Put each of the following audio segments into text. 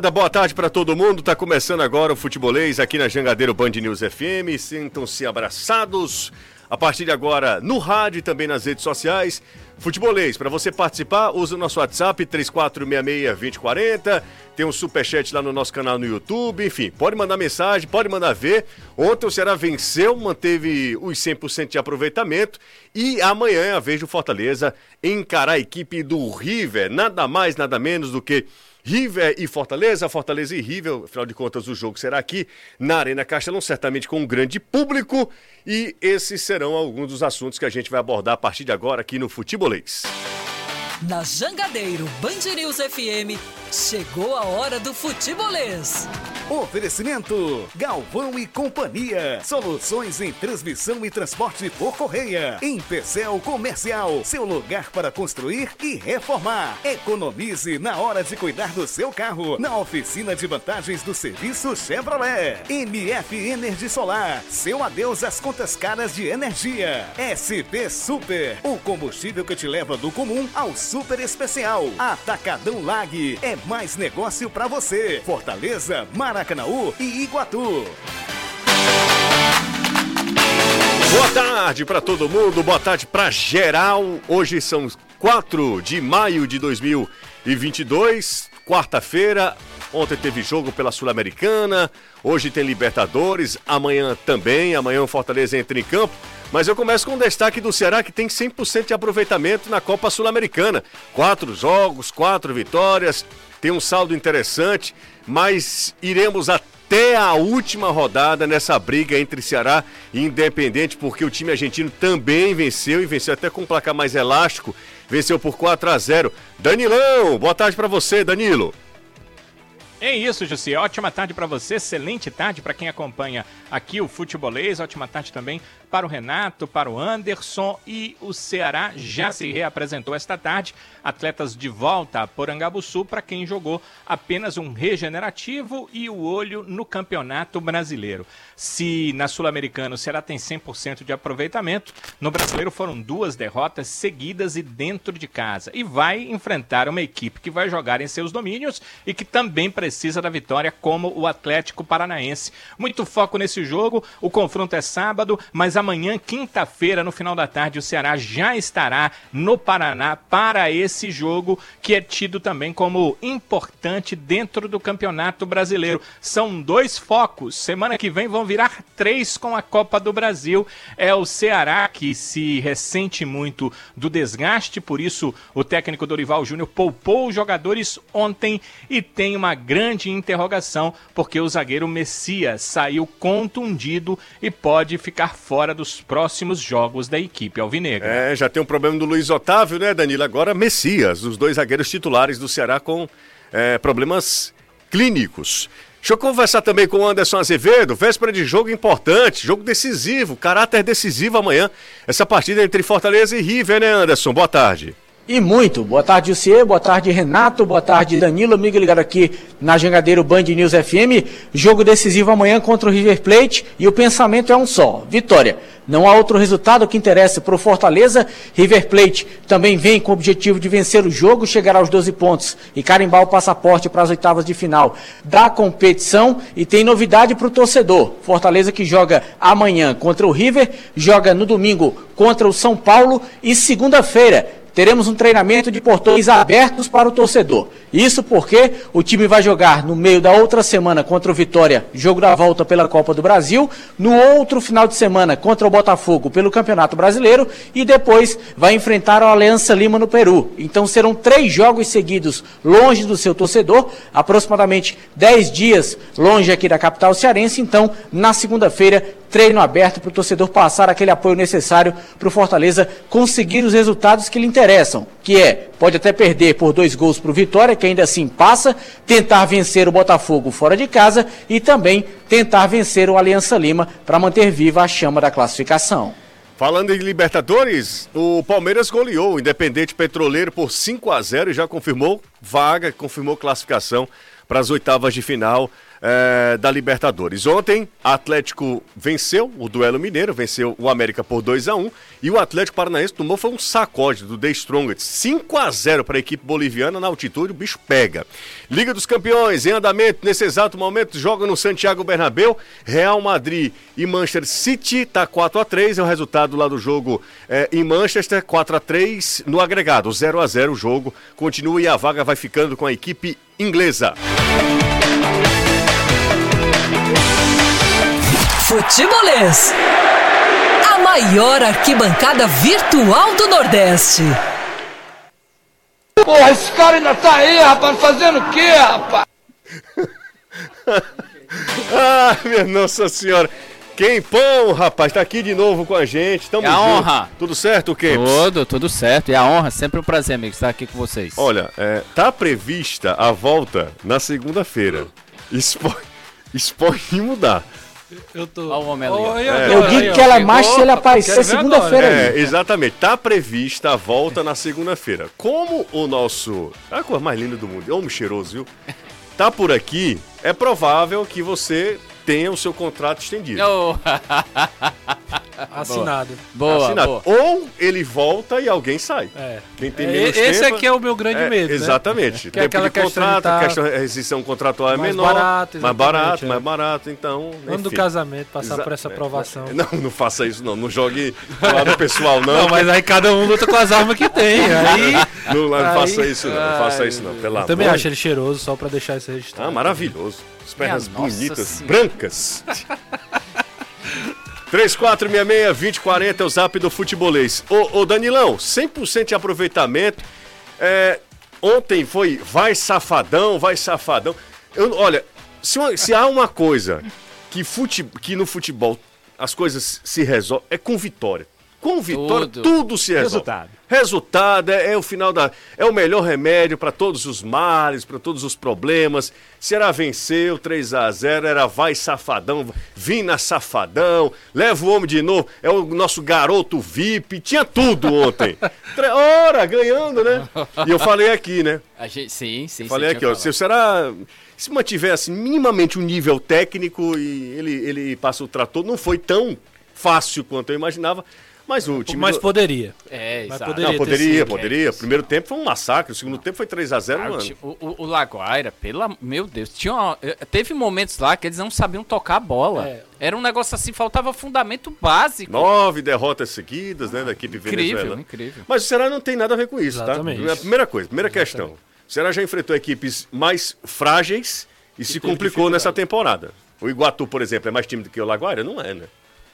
moçada, boa tarde para todo mundo. Tá começando agora o Futebolês aqui na Jangadeiro Band News FM. Sintam-se abraçados. A partir de agora, no rádio e também nas redes sociais. Futebolês, para você participar, usa o nosso WhatsApp 3466-2040. Tem um superchat lá no nosso canal no YouTube. Enfim, pode mandar mensagem, pode mandar ver. Ontem o Ceará venceu, manteve os 100% de aproveitamento. E amanhã é a vez do Fortaleza encarar a equipe do River. Nada mais, nada menos do que River e Fortaleza, Fortaleza e River, afinal de contas o jogo será aqui na Arena Castelão, certamente com um grande público, e esses serão alguns dos assuntos que a gente vai abordar a partir de agora aqui no Futebolês. Na Jangadeiro Band News FM, chegou a hora do futebolês. Oferecimento: Galvão e Companhia. Soluções em transmissão e transporte por correia. Em Pecel Comercial, seu lugar para construir e reformar. Economize na hora de cuidar do seu carro na oficina de vantagens do serviço Chevrolet. MF Energia Solar, seu adeus às contas caras de energia. SP Super, o combustível que te leva do comum ao super especial. Atacadão Lag, é mais negócio para você. Fortaleza, Maracanaú e Iguatu. Boa tarde para todo mundo, boa tarde para geral. Hoje são 4 de maio de 2022, quarta-feira. Ontem teve jogo pela Sul-Americana, hoje tem Libertadores, amanhã também. Amanhã o Fortaleza entra em campo. Mas eu começo com um destaque do Ceará que tem 100% de aproveitamento na Copa Sul-Americana. Quatro jogos, quatro vitórias, tem um saldo interessante, mas iremos até a última rodada nessa briga entre Ceará e Independente, porque o time argentino também venceu e venceu até com um placar mais elástico, venceu por 4 a 0. Danilão, boa tarde para você, Danilo. É isso, Jussi. Ótima tarde para você, excelente tarde para quem acompanha aqui o Futebolês. Ótima tarde também para o Renato, para o Anderson e o Ceará já se reapresentou esta tarde. Atletas de volta a Porangabuçu para quem jogou apenas um regenerativo e o olho no Campeonato Brasileiro. Se na Sul-Americana o Ceará tem 100% de aproveitamento, no Brasileiro foram duas derrotas seguidas e dentro de casa. E vai enfrentar uma equipe que vai jogar em seus domínios e que também precisa da vitória, como o Atlético Paranaense. Muito foco nesse jogo, o confronto é sábado, mas amanhã, quinta-feira, no final da tarde, o Ceará já estará no Paraná para esse jogo que é tido também como importante dentro do Campeonato Brasileiro. São dois focos. Semana que vem vão virar três com a Copa do Brasil. É o Ceará que se ressente muito do desgaste, por isso o técnico Dorival Júnior poupou os jogadores ontem e tem uma grande interrogação porque o zagueiro Messias saiu contundido e pode ficar fora dos próximos jogos da equipe alvinegra. É, já tem um problema do Luiz Otávio, né, Danilo? Agora Messias, os dois zagueiros titulares do Ceará com é, problemas clínicos. Deixa eu conversar também com o Anderson Azevedo, véspera de jogo importante, jogo decisivo, caráter decisivo amanhã. Essa partida entre Fortaleza e River, né, Anderson? Boa tarde. E muito. Boa tarde, Lucier. Boa tarde, Renato. Boa tarde, Danilo. Amigo ligado aqui na Jangadeiro Band News FM. Jogo decisivo amanhã contra o River Plate e o pensamento é um só: vitória. Não há outro resultado que interesse para o Fortaleza. River Plate também vem com o objetivo de vencer o jogo, chegar aos 12 pontos e carimbar o passaporte para as oitavas de final da competição. E tem novidade para o torcedor. Fortaleza que joga amanhã contra o River, joga no domingo contra o São Paulo e segunda-feira teremos um treinamento de portões abertos para o torcedor. Isso porque o time vai jogar no meio da outra semana contra o Vitória, jogo da volta pela Copa do Brasil, no outro final de semana contra o Botafogo pelo Campeonato Brasileiro e depois vai enfrentar a Aliança Lima no Peru. Então serão três jogos seguidos longe do seu torcedor, aproximadamente dez dias longe aqui da capital cearense. Então, na segunda-feira, treino aberto para o torcedor passar aquele apoio necessário para o Fortaleza conseguir os resultados que lhe interessam, que é, pode até perder por dois gols para o Vitória, que ainda assim passa, tentar vencer o Botafogo fora de casa e também tentar vencer o Aliança Lima para manter viva a chama da classificação. Falando em Libertadores, o Palmeiras goleou o Independente Petroleiro por 5 a 0 e já confirmou vaga, confirmou classificação para as oitavas de final é, da Libertadores. Ontem, Atlético venceu o duelo mineiro, venceu o América por 2 a 1 e o Atlético Paranaense tomou foi um sacode do The Strongest, 5 a 0 para a equipe boliviana na altitude, o bicho pega. Liga dos Campeões em andamento nesse exato momento, joga no Santiago Bernabéu, Real Madrid e Manchester City tá 4 a 3 é o resultado lá do jogo é, em Manchester, 4 a 3 no agregado, 0 a 0 o jogo continua e a vaga vai ficando com a equipe inglesa. Futebolês. A maior arquibancada virtual do Nordeste. Porra, esse cara ainda tá aí, rapaz, fazendo o quê, rapaz? ah, minha Nossa Senhora. Quem pão, rapaz, tá aqui de novo com a gente. Tamo é a junto. honra. Tudo certo, Kempis? Tudo, tudo certo. E a honra, sempre um prazer, amigo, estar aqui com vocês. Olha, é, tá prevista a volta na segunda-feira. Isso pode, isso pode mudar. Eu tô. Olha o homem ali. É. Eu digo que ela é macho se ele aparecer Quero ver segunda-feira. É, exatamente. Tá prevista a volta na segunda-feira. Como o nosso. É a coisa mais linda do mundo. É homem cheiroso, viu? Tá por aqui, é provável que você tenha o seu contrato estendido. Oh, Assinado. boa, Assinado. boa. Ou ele volta e alguém sai. É. Quem tem É, menos esse tempo- aqui é o meu grande É, medo, né? Exatamente. Que é Tempo aquela de contrato, tá questão de rescisão contratual é mais menor. barato, mais barato, é. mais barato, então. Ano do casamento, passar Exa- por essa é, aprovação. Não, não faça isso não. Não jogue pro lado pessoal, não. Não, mas aí cada um luta com as armas que tem. Aí. Não, não Aí- faça isso não. Não faça isso não. Pelo Eu também acho ele cheiroso, só pra deixar isso registrado. Ah, maravilhoso. As pernas bonitas, brancas. 3466-2040 é o zap do futebolês. Ô, ô Danilão, 100% de aproveitamento. É, ontem foi vai safadão, vai safadão. Eu, olha, se, uma- se há uma coisa que, fute, que no futebol as coisas se resolvem, é com vitória. Com vitória, Tudo. tudo, se resolve. Resultado. Resultado é, é o final da. É o melhor remédio para todos os males, para todos os problemas. Será venceu 3 a 0 era vai safadão, Vina safadão, leva o homem de novo, é o nosso garoto VIP, tinha tudo ontem. Tre- Ora, ganhando, né? E eu falei aqui, né? A gente, sim, sim. Falei sim, aqui, ó, se será. Se mantivesse minimamente um nível técnico e ele, ele passa o trator, não foi tão fácil quanto eu imaginava, mas o time. Mas do- poderia. É, Mas exato. poderia não, poderia, poderia. O primeiro tempo foi um massacre, o segundo tempo foi 3x0, Ah, o, mano. o, o, o Laguaira, pela, meu Deus, tinha uma- eh, teve momentos lá que eles não sabiam tocar a bola. É. Era um negócio assim, faltava fundamento básico. Nove derrotas seguidas, né, da equipe Incrível, venezuelana. incrível. Mas o Ceará não tem nada a ver com isso, Exatamente. tá? É a primeira coisa, primeira questão. O Ceará já enfrentou equipes mais frágeis e se complicou nessa temporada. O Iguatu, por exemplo, é mais tímido que o Laguaira? Não é, né?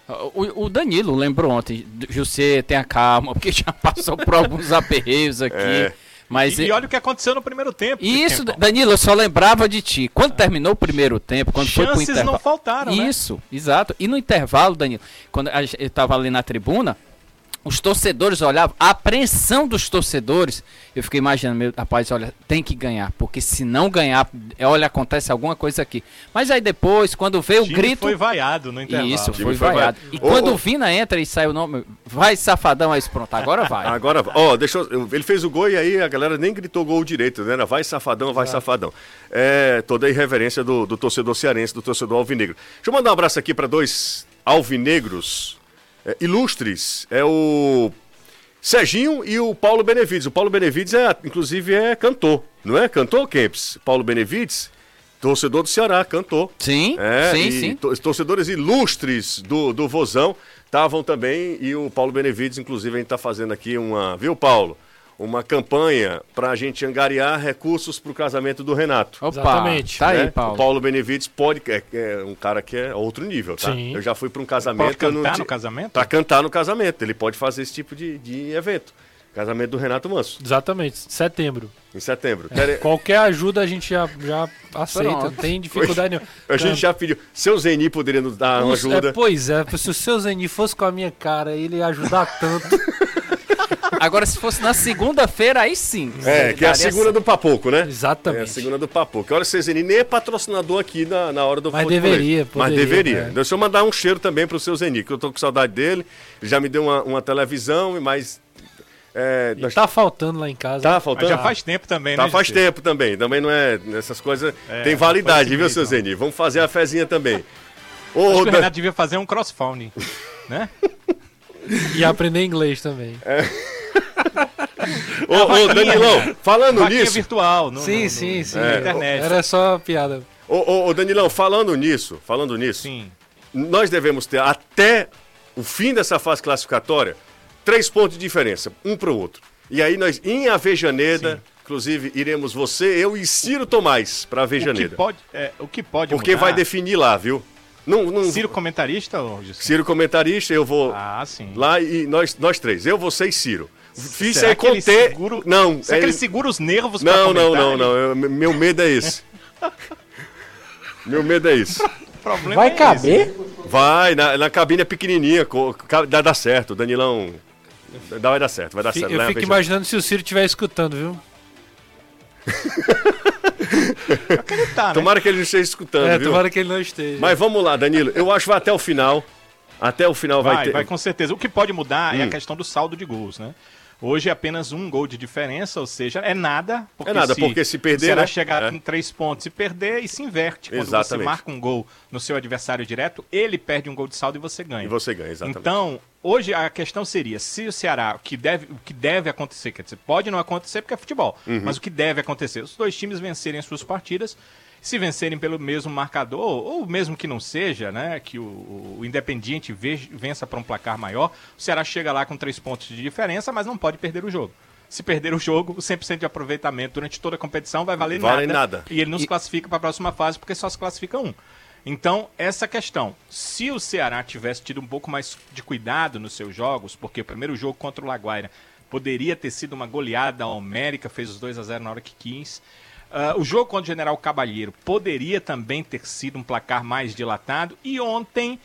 O, o Danilo lembrou ontem, José, tenha calma, porque já passou por alguns aperreios aqui. É. Mas E, e olha o que aconteceu no primeiro tempo. Isso, Tempão. Danilo, eu só lembrava de ti. Quando terminou o primeiro tempo, quando foi pro Chances intervalo. não faltaram, né? Isso, exato. E no intervalo, Danilo, quando eu tava ali na tribuna, os torcedores olhavam, a apreensão dos torcedores, eu fiquei imaginando, meu rapaz, olha, tem que ganhar, porque se não ganhar, é, olha, acontece alguma coisa aqui. Mas aí depois, quando veio O o grito. foi vaiado no intervalo. Isso, foi foi vaiado. vaiado. E Ô, quando ô. o Vina entra e sai o nome, vai safadão, aí pronto, agora vai. Agora, ó, deixa eu, ele fez o gol e aí a galera nem gritou gol direito, né? Era vai safadão, vai safadão. É, toda a irreverência do, do torcedor cearense, do torcedor alvinegro. Deixa eu mandar um abraço aqui para dois alvinegros é, ilustres. É o Serginho e o Paulo Benevides. O Paulo Benevides, é, inclusive, é cantor, não é? Cantor, Kempis? Paulo Benevides, torcedor do Ceará, cantor. Sim, É, sim, sim. to- torcedores ilustres do, do Vozão estavam também, e o Paulo Benevides, inclusive, a gente está fazendo aqui uma, viu, Paulo? Uma campanha para a gente angariar recursos para o casamento do Renato. Opa, Exatamente. tá aí, né? Paulo. O Paulo Benevides pode, é, é um cara que é outro nível, tá? Sim. Eu já fui para um casamento. Pode não cantar ti- no casamento? Pra cantar no casamento. Ele pode fazer esse tipo de, de evento. Casamento do Renato Manso, Exatamente, setembro. em setembro. Quer- Qualquer ajuda a gente já, já aceita, não tem dificuldade nenhuma. A gente já pediu. Seu Zeni poderia nos dar uma Os- ajuda. é, pois é, se o seu Zeni fosse com a minha cara, ele ia ajudar tanto. Agora, se fosse na segunda-feira, aí sim. É, que é a segunda do Papoco, né? Exatamente. É a segunda do Papoco. Olha, nem é patrocinador aqui na, na hora do Mas futebolês. deveria, Mas poderia, deveria. é. Deixa eu mandar um cheiro também pro seu Zeni, que eu tô com saudade dele. Ele já me deu uma, uma televisão, mas É, E nós- tá faltando lá em casa. Tá Mas faltando? já faz tempo também, Tá né? faz Jussi? tempo também. Também não é. Essas coisas É, tem validade, viu, seu Zeni? Vamos fazer a fezinha também. Acho Ô, que o Renato devia fazer um crossfounding, né? E aprender inglês também. Ô, ô, Danilão, falando Vaquinha nisso. virtual. No, sim, no- sim, no- sim. Na internet. Era só piada. Ô, ô, ô, Danilão, falando nisso, falando nisso, Sim. nós devemos ter até o fim dessa fase classificatória três pontos de diferença, um para o outro. E aí nós, em Avejaneda, inclusive, iremos você, eu e Ciro Tomás para O que Avejaneda. pode, é, o que pode Porque mudar... vai definir lá, viu? Não, não, Ciro comentarista ou? Ciro comentarista, eu vou Ah, sim. lá e nós, nós três, eu, você e Ciro. Fiz Será ele conter. segura- Não, Será é- que ele segura os nervos pra não, não, não, não. eu- meu medo é esse. meu medo é problema Vai é esse. caber? Vai, na, na cabine é pequenininha, dá, dá certo. Danilão. Dá, vai dar certo, vai dar certo. Eu Leva fico aí, imaginando se o Ciro estiver escutando, viu? Tá, né? Tomara que ele não esteja escutando, É, viu? tomara que ele não esteja. Mas vamos lá, Danilo. Eu acho que vai até o final. Até o final vai, Vai, ter. vai com certeza. O que pode mudar é Hum. a questão do saldo de gols, né? Hoje é apenas um gol de diferença, ou seja, é nada. É nada, porque se perder, Será né? chegar É. em três pontos e perder e se inverte. Quando você Exatamente. marca um gol no seu adversário direto, ele perde um gol de saldo e você ganha. E você ganha, exatamente. Então, hoje a questão seria, se o Ceará, o que deve, o que deve acontecer, quer dizer, pode não acontecer porque é futebol, Uhum. mas o que deve acontecer, os dois times vencerem as suas partidas, se vencerem pelo mesmo marcador, ou mesmo que não seja, né, que o, o Independiente ve- vença para um placar maior, o Ceará chega lá com três pontos de diferença, mas não pode perder o jogo. Se perder o jogo, o 100% de aproveitamento durante toda a competição vai valer Vale nada. nada. E ele não se classifica para a próxima fase porque só se classifica um. Então, essa questão. Se o Ceará tivesse tido um pouco mais de cuidado nos seus jogos, porque o primeiro jogo contra o Laguaira poderia ter sido uma goleada ao América, fez os 2 a 0 na hora que quis. Ah, o jogo contra o General Cabalheiro poderia também ter sido um placar mais dilatado. E ontem,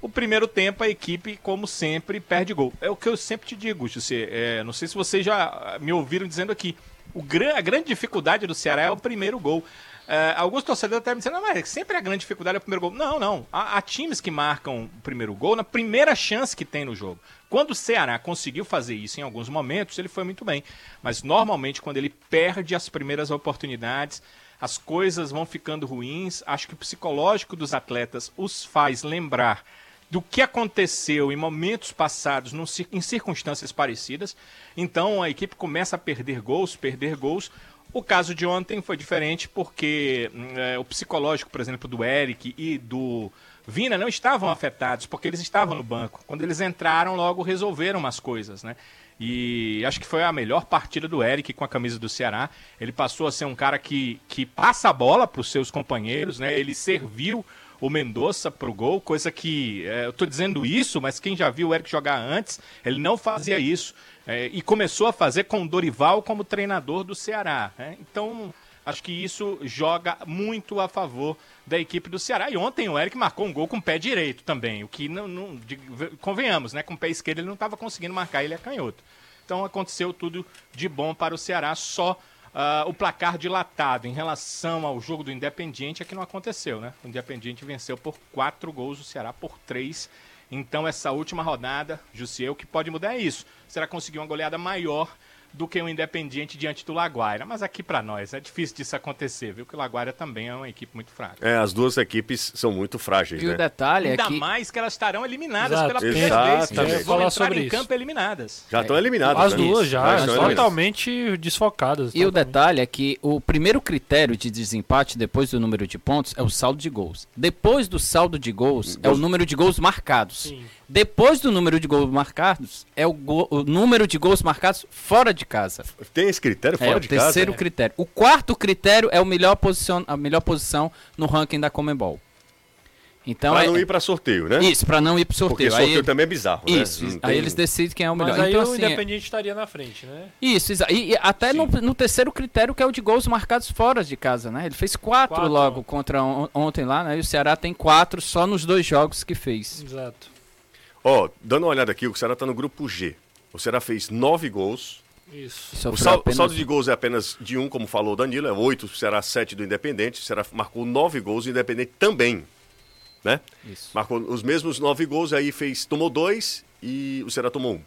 o primeiro tempo, a equipe, como sempre, perde gol. É o que eu sempre te digo, José. É, não sei se vocês já me ouviram dizendo aqui. O a grande dificuldade do Ceará é o primeiro gol. É, alguns torcedores até me dizendo, não, mas sempre a grande dificuldade é o primeiro gol. Não, não. Há, há times que marcam o primeiro gol na primeira chance que tem no jogo. Quando o Ceará conseguiu fazer isso em alguns momentos, ele foi muito bem. Mas normalmente, quando ele perde as primeiras oportunidades, as coisas vão ficando ruins. Acho que o psicológico dos atletas os faz lembrar do que aconteceu em momentos passados, em circunstâncias parecidas. Então a equipe começa a perder gols, perder gols. O caso de ontem foi diferente porque hum, é, o psicológico, por exemplo, do Eric e do Vina não estavam afetados porque eles estavam no banco. Quando eles entraram, logo resolveram umas coisas, né? E acho que foi a melhor partida do Eric com a camisa do Ceará. Ele passou a ser um cara que, que passa a bola para os seus companheiros, né? Ele serviu o Mendonça pro gol, coisa que é, eu tô dizendo isso, mas quem já viu o Eric jogar antes, ele não fazia isso. É, e começou a fazer com o Dorival como treinador do Ceará. né? Então, acho que isso joga muito a favor da equipe do Ceará. E ontem o Eric marcou um gol com o pé direito também, o que não, não de- convenhamos, né? Com o pé esquerdo ele não estava conseguindo marcar, ele é canhoto. Então aconteceu tudo de bom para o Ceará, só ah, o placar dilatado em relação ao jogo do Independiente é que não aconteceu, né? O Independiente venceu por quatro gols, o Ceará por três. Então essa última rodada, Jussiel, o que pode mudar é isso. O Ceará conseguiu uma goleada maior do que o Independiente diante do Laguaira. Mas aqui para nós é difícil disso acontecer, viu? Que o Laguaira também é uma equipe muito fraca. É, as duas equipes são muito frágeis, E né? o detalhe é Ainda que mais que elas estarão eliminadas Exato. pela primeira vez. Exatamente. Elas vão Falar entrar sobre em isso. campo eliminadas. Já estão eliminadas. As né? duas Já já, estão eliminadas. totalmente desfocadas. E o totalmente. detalhe é que o primeiro critério de desempate depois do número de pontos é o saldo de gols. Depois do saldo de gols é o Gols. número de gols marcados. Sim. Depois do número de gols marcados é o, go- o número de gols marcados fora de casa. Tem esse critério é fora o de casa? terceiro critério. O quarto critério é o melhor posicion, a melhor posição no ranking da Comembol. Então Pra é, não ir pra sorteio, né? isso para não ir pro Porque sorteio. sorteio Aí, também é bizarro, né? isso. Aí tem- eles decidem quem é o melhor. Mas aí então o assim, Independiente estaria na frente, né? Isso, exa- e, e até no, no terceiro critério, que é o de gols marcados fora de casa, né? Ele fez quatro, Quatro. logo contra on- ontem lá, né? E o Ceará tem quatro só nos dois jogos que fez. Exato. Ó, dando uma olhada aqui, o Ceará tá no grupo G. O Ceará fez nove gols. Isso. O, Sofreu sal- o apenas saldo de gols é apenas de um, como falou o Danilo, é oito, o Ceará sete do Independente. O Ceará marcou nove gols, o Independente também, né? Isso. Marcou os mesmos nove gols, aí fez, tomou dois e o Ceará tomou um.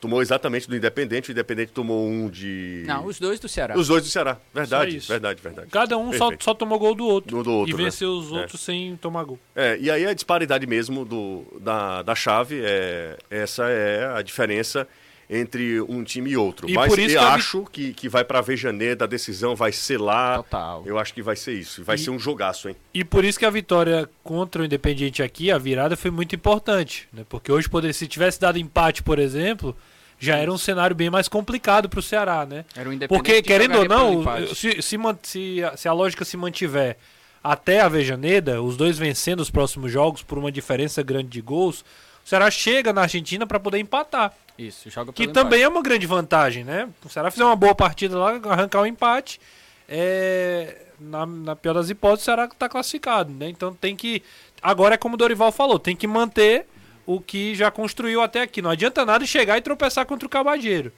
Tomou exatamente do Independente, o Independente tomou um de. Não, os dois do Ceará. Os dois do Ceará. Verdade, Só isso. verdade, verdade. Cada um só, só tomou gol do outro. Do- do outro, e né? venceu os É. outros sem tomar gol. É, e aí a disparidade mesmo do, da, da chave, é, essa é a diferença entre um time e outro. E Mas por isso eu que vi- acho que, que vai pra Vejaneda, a decisão vai ser lá. Total. Eu acho que vai ser isso. Vai E- ser um jogaço, hein? E por isso que a vitória contra o Independiente aqui, a virada foi muito importante. Né? Porque hoje, poderia, se tivesse dado empate, por exemplo, já era um cenário bem mais complicado para o Ceará, né? Era o Independente Porque, que querendo ou não, se, se, se a, se a lógica se mantiver até a Vejaneda, os dois vencendo os próximos jogos por uma diferença grande de gols, o Ceará chega na Argentina para poder empatar. Isso, joga Que pelo também empate. é uma grande vantagem, né? O Ceará fizer uma boa partida lá, arrancar o empate, é, na, na pior das hipóteses, o Ceará está classificado, né? Então tem que. Agora é como o Dorival falou, tem que manter o que já construiu até aqui. Não adianta nada chegar e tropeçar contra o Cabageiro.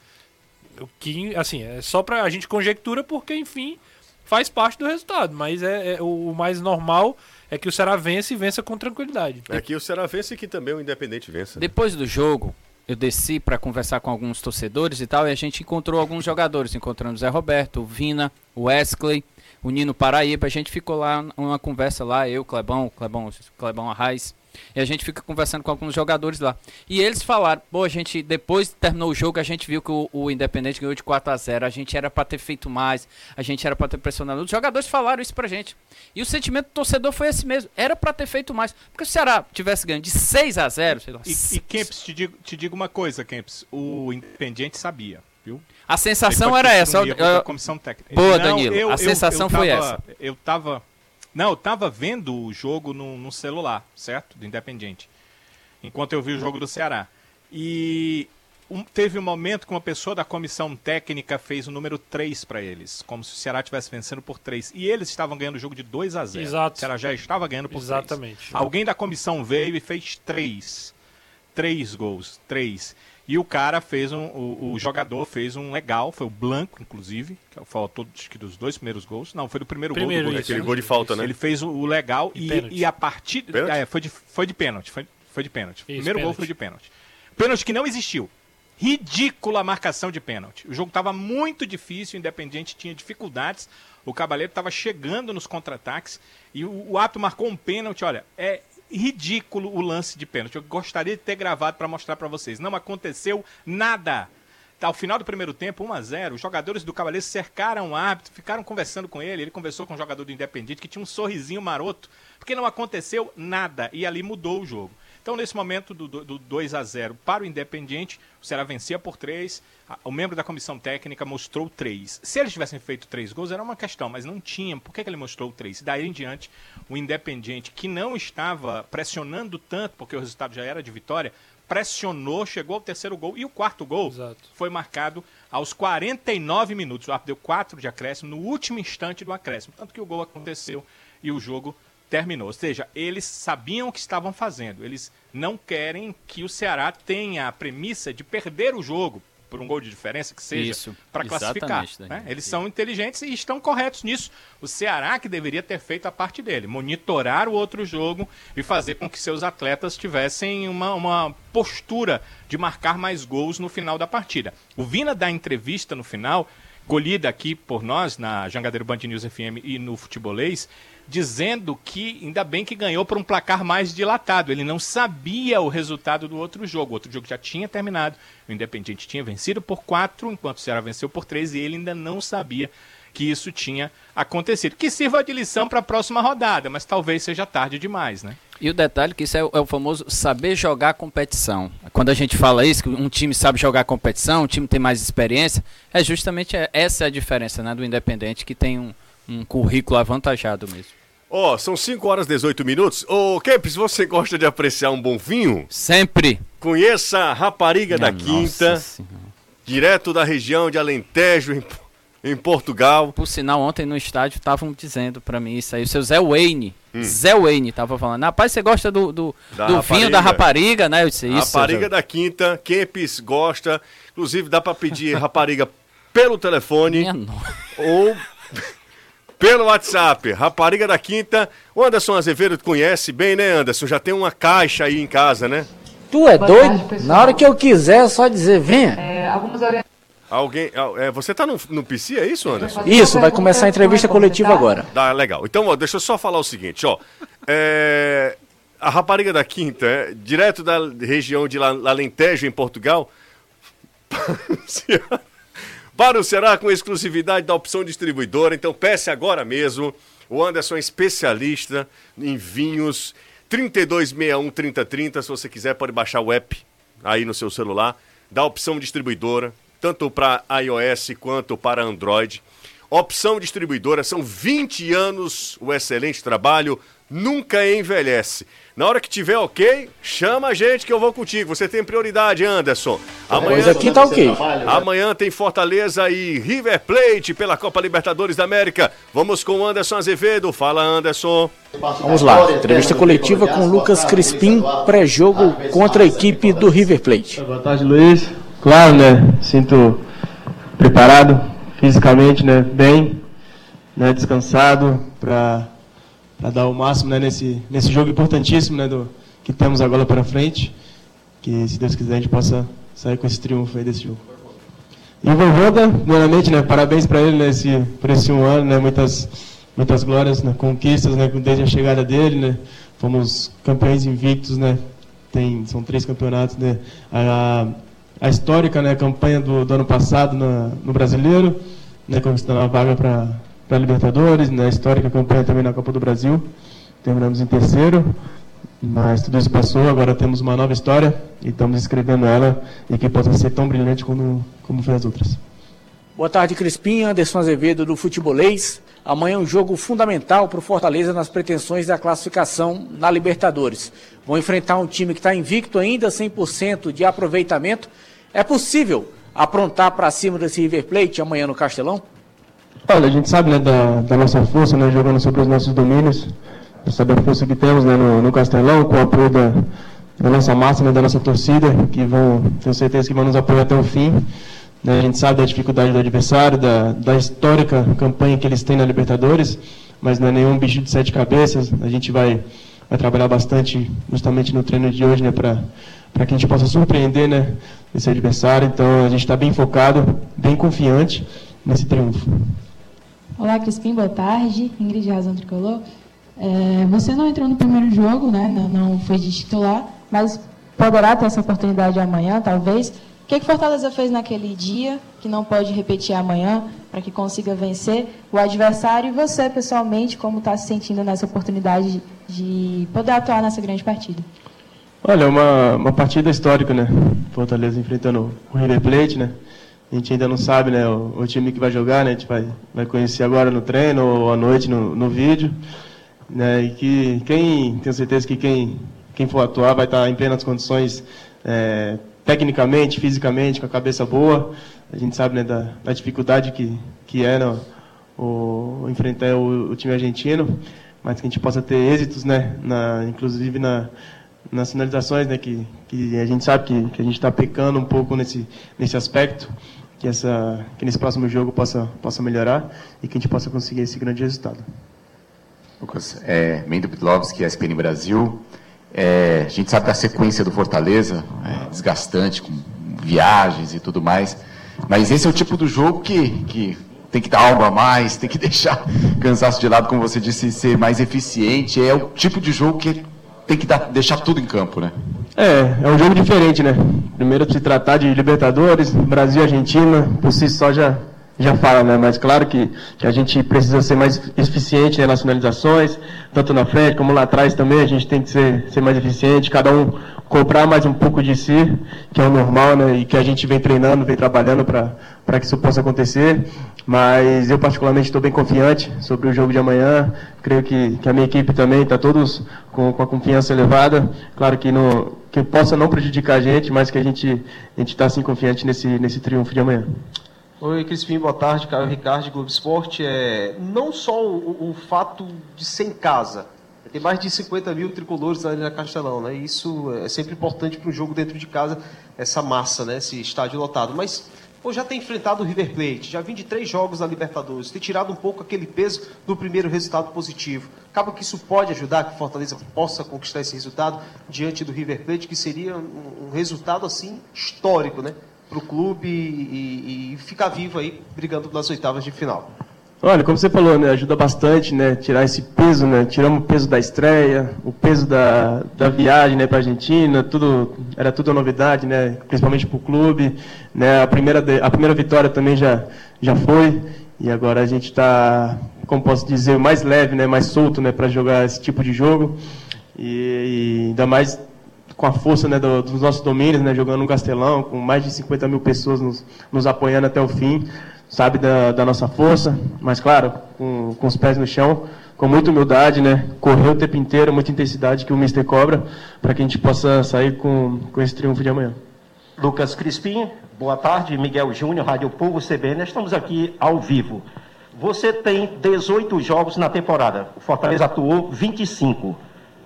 O que, assim, é só pra. A gente conjectura porque, enfim, faz parte do resultado. Mas é, é- o, o mais normal é que o Ceará vence e vença com tranquilidade. É que o Ceará vence e que também o Independente vença. Depois do jogo, eu desci para conversar com alguns torcedores e tal, e a gente encontrou alguns jogadores. Encontramos o Zé Roberto, o Vina, o Wesley, o Nino Paraíba. A gente ficou lá numa conversa lá, eu, Clebão, Clebão, Clebão Arraes. E a gente fica conversando com alguns jogadores lá. E eles falaram, pô, a gente, depois terminou o jogo, a gente viu que o, o Independente ganhou de 4 a 0 A gente era pra ter feito mais, a gente era pra ter pressionado. Os jogadores falaram isso pra gente. E o sentimento do torcedor foi esse mesmo. Era pra ter feito mais. Porque se o Ceará tivesse ganho de 6 a 0 sei lá, E, e Kempis, te digo, te digo uma coisa, Kempis. O Independiente sabia, viu? A sensação era essa. um eu- eu- comissão técnica. Boa, Danilo. A sensação foi tava- essa. Eu tava. Não, eu tava vendo o jogo no, no celular, certo? Do Independiente. Enquanto eu vi o jogo do Ceará. E um- teve um momento que uma pessoa da comissão técnica fez o número 3 para eles. Como se o Ceará estivesse vencendo por 3. E eles estavam ganhando o jogo de 2 a 0 Exato. O Ceará já estava ganhando por 3. Exatamente. Alguém da comissão veio e fez 3. Três gols, três. E o cara fez um. O, o jogador fez um legal, foi o Blanco, inclusive, que autor acho que dos dois primeiros gols. Não, foi do primeiro, Primeiro, gol do gol. isso. Aquele gol de falta, né? Ele fez o, legal E e, e a partir. É, foi de, foi de pênalti. Foi, foi de pênalti. primeiro gol pênalti. foi de pênalti. Pênalti que não existiu. Ridícula marcação de pênalti. O jogo estava muito difícil, o Independente tinha dificuldades. O Cavaleiro estava chegando nos contra-ataques e o, o Ato marcou um pênalti. Olha, é ridículo o lance de pênalti. Eu gostaria de ter gravado para mostrar para vocês. Não aconteceu nada. Ao final do primeiro tempo, 1 a 0 os jogadores do Cavaleiro cercaram o árbitro, ficaram conversando com ele. Ele conversou com o jogador do Independente que tinha um sorrisinho maroto, porque não aconteceu nada. E ali mudou o jogo. Então, nesse momento do, do, do 2 a 0 para o Independiente, o Ceará vencia por 3. O membro da comissão técnica mostrou 3. Se eles tivessem feito 3 gols, era uma questão, mas não tinham. Por que, que ele mostrou 3? Daí em diante, o Independiente, que não estava pressionando tanto, porque o resultado já era de vitória, pressionou, chegou ao terceiro gol. E o quarto gol Exato. foi marcado aos 49 minutos. O árbitro deu 4 de acréscimo no último instante do acréscimo. Tanto que o gol aconteceu e o jogo terminou. Ou seja, eles sabiam o que estavam fazendo. Eles não querem que o Ceará tenha a premissa de perder o jogo por um gol de diferença que seja para classificar. né? Eles são inteligentes e estão corretos nisso. O Ceará que deveria ter feito a parte dele, monitorar o outro jogo e fazer com que seus atletas tivessem uma, uma postura de marcar mais gols no final da partida. O Vina dá entrevista no final, colhida aqui por nós na Jangadeiro Band News FM e no Futebolês, dizendo que ainda bem que ganhou por um placar mais dilatado. Ele não sabia o resultado do outro jogo. O outro jogo já tinha terminado. O Independiente tinha vencido por 4, enquanto o Ceará venceu por 3 e ele ainda não sabia que isso tinha acontecido. Que sirva de lição para a próxima rodada, mas talvez seja tarde demais, né? E o detalhe que isso é, o- é o famoso saber jogar competição. Quando a gente fala isso, que um time sabe jogar competição, um time tem mais experiência, é justamente é- essa é a diferença né, do Independente, que tem um, um currículo avantajado mesmo. Ó, são 5 horas e 18 minutos. Ô, Kempis, você gosta de apreciar um bom vinho? Sempre. Conheça a Rapariga da Minha Quinta, nossa Senhora. direto da região de Alentejo, em, em Portugal. Por sinal, ontem no estádio estavam dizendo pra mim isso aí. O seu Zé Wayne. Hum. Zé Wayne tava falando. Rapaz, você gosta do, do, Da do vinho da rapariga. né? Eu disse isso. rapariga da Quinta, Kempis gosta. Inclusive, dá pra pedir rapariga pelo telefone ou pelo WhatsApp. Rapariga da Quinta. O Anderson Azevedo conhece bem, né, Anderson? Já tem uma caixa aí em casa, né? Tu é Boa doido? tarde. Na hora que eu quiser, é só dizer, venha. É, algumas orientações. Alguém. É, você tá no, no PC, é isso, Anderson? Isso, vai começar a entrevista coletiva agora. Tá, legal. Então, ó, deixa eu só falar o seguinte, ó. É, a rapariga da Quinta, é, direto da região de Alentejo, em Portugal, para o Ceará com exclusividade da opção distribuidora. Então, peça agora mesmo. O Anderson é especialista em vinhos. 3261-3030. Se você quiser, pode baixar o app aí no seu celular. Da opção distribuidora, tanto para iOS quanto para Android. Opção distribuidora, são 20 anos o excelente trabalho, nunca envelhece. Na hora que tiver ok, chama a gente que eu vou contigo. Você tem prioridade, Anderson. Pois aqui tá ok. Amanhã tem Fortaleza e River Plate pela Copa Libertadores da América. Vamos com o Anderson Azevedo. Fala, Anderson. Vamos lá, entrevista coletiva com Lucas Crispim, pré-jogo contra a equipe do River Plate. Boa tarde, Luiz. Claro, né? Sinto preparado fisicamente, né? Bem, né? Descansado para dar o máximo, né? Nesse nesse jogo importantíssimo, né? Do que temos agora para frente. Que se Deus quiser a gente possa sair com esse triunfo aí desse jogo. E o Voivoda, primeiramente, né? Parabéns para ele nesse por esse um ano, né? Muitas muitas glórias, né? conquistas, né? Desde a chegada dele, né? Fomos campeões invictos, né? Tem são três campeonatos, né? A, a histórica, né? Campanha do, do ano passado na, no Brasileiro, né? Conquistando a vaga para para Libertadores, né? A histórica campanha também na Copa do Brasil. Terminamos em terceiro. Mas tudo isso passou, agora temos uma nova história e estamos escrevendo ela e que possa ser tão brilhante como, como foi as outras. Boa tarde, Crispim, Anderson Azevedo do Futebolês. Amanhã é um jogo fundamental para o Fortaleza nas pretensões da classificação na Libertadores. Vão enfrentar um time que está invicto ainda, 100% de aproveitamento. É possível aprontar para cima desse River Plate amanhã no Castelão? Olha, a gente sabe né, da, da nossa força, né, jogando sobre os nossos domínios. Sabe a força que temos né, no, no Castelão, com o apoio da, da nossa massa, né, da nossa torcida, que vão, tenho certeza que vão nos apoiar até o fim. Né, a gente sabe da dificuldade do adversário, da, da histórica campanha que eles têm na Libertadores, mas não é nenhum bicho de sete cabeças. A gente vai, vai trabalhar bastante justamente no treino de hoje né, para que a gente possa surpreender né, esse adversário. Então a gente está bem focado, bem confiante nesse triunfo. Olá, Crispim, boa tarde. Ingrid Razão Tricolor. É, você não entrou no primeiro jogo, né? não, não foi de titular, mas poderá ter essa oportunidade amanhã, talvez. O que, que Fortaleza fez naquele dia que não pode repetir amanhã para que consiga vencer o adversário e você, pessoalmente, como está se sentindo nessa oportunidade de poder atuar nessa grande partida? Olha, uma, uma partida histórica, né? Fortaleza enfrentando o River Plate, né? A gente ainda não sabe, né, o, o time que vai jogar, né? A gente vai, vai conhecer agora no treino ou à noite no, no vídeo, né? E que quem, tenho certeza que quem, quem for atuar vai estar em plenas condições, é, tecnicamente, fisicamente, com a cabeça boa. A gente sabe, né, da, da dificuldade que, que é, né, o, enfrentar o, o time argentino, mas que a gente possa ter êxitos, né? Na, inclusive na nas finalizações, né, que, que a gente sabe que, que a gente está pecando um pouco nesse, nesse aspecto, que, essa, que nesse próximo jogo possa, possa melhorar e que a gente possa conseguir esse grande resultado. Lucas, é, Mendo Pitlovski, ESPN Brasil. É, a gente sabe da sequência do Fortaleza, é, desgastante, com viagens e tudo mais, mas esse é o tipo do jogo que, que tem que dar algo a mais, tem que deixar cansaço de lado, como você disse, ser mais eficiente. É o tipo de jogo que tem que dar, deixar tudo em campo, né? É, é um jogo diferente, né? Primeiro se tratar de Libertadores, Brasil e Argentina, por si só já, já fala, né? Mas claro que, que a gente precisa ser mais eficiente nas finalizações, tanto na frente como lá atrás também, a gente tem que ser, ser mais eficiente, cada um comprar mais um pouco de si, que é o normal, né? E que a gente vem treinando, vem trabalhando para que isso possa acontecer. Mas eu particularmente estou bem confiante sobre o jogo de amanhã. Creio que, que a minha equipe também está todos com, com a confiança elevada. Claro que, no, que possa não prejudicar a gente, mas que a gente a está assim confiante nesse, nesse triunfo de amanhã. Oi, Crispim, boa tarde. Caio Ricardo, Globo Esporte. É, não só o, o fato de ser em casa, tem mais de 50 mil tricolores ali na Castelão, né? Isso é sempre importante para um jogo dentro de casa, essa massa, né? Esse estádio lotado. Mas ou já tem enfrentado o River Plate, já vim de três jogos da Libertadores, ter tirado um pouco aquele peso do primeiro resultado positivo. Acaba que isso pode ajudar que Fortaleza possa conquistar esse resultado diante do River Plate, que seria um, um resultado assim histórico, né? Para o clube e, e, ficar vivo aí brigando nas oitavas de final. Olha, como você falou, né, ajuda bastante, né, tirar esse peso, né, tiramos o peso da estreia, o peso da, da viagem, né, para Argentina, tudo, era tudo novidade, né, principalmente para o clube, né, a primeira, a primeira vitória também já, já foi, e agora a gente está, como posso dizer, mais leve, né, mais solto, né, para jogar esse tipo de jogo, e, e ainda mais com a força né, do, dos nossos domínios, né, jogando no Castelão, com mais de 50 mil pessoas nos, nos apoiando até o fim sabe da, da nossa força, mas claro, com, com os pés no chão, com muita humildade, né? Correr o tempo inteiro, muita intensidade que o Mister cobra, para que a gente possa sair com, com esse triunfo de amanhã. Lucas Crispim, boa tarde. Miguel Júnior, Rádio Povo CBN. Estamos aqui ao vivo. Você tem 18 jogos na temporada. O Fortaleza atuou 25.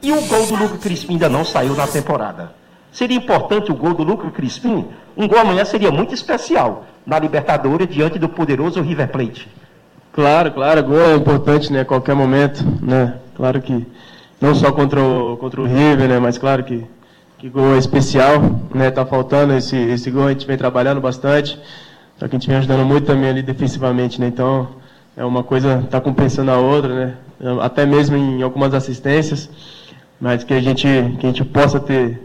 E o gol do Lucas Crispim ainda não saiu na temporada. Seria importante o gol do Lucas Crispim? Um gol amanhã seria muito especial na Libertadores diante do poderoso River Plate. Claro, claro, gol é importante, né, a qualquer momento, né? Claro que não só contra o, contra o River, né, mas claro que, que gol é especial, né? Tá faltando esse, esse gol, a gente vem trabalhando bastante, só que a gente vem ajudando muito também ali defensivamente, né? Então, é uma coisa tá compensando a outra, né? Até mesmo em algumas assistências, mas que a gente que a gente possa ter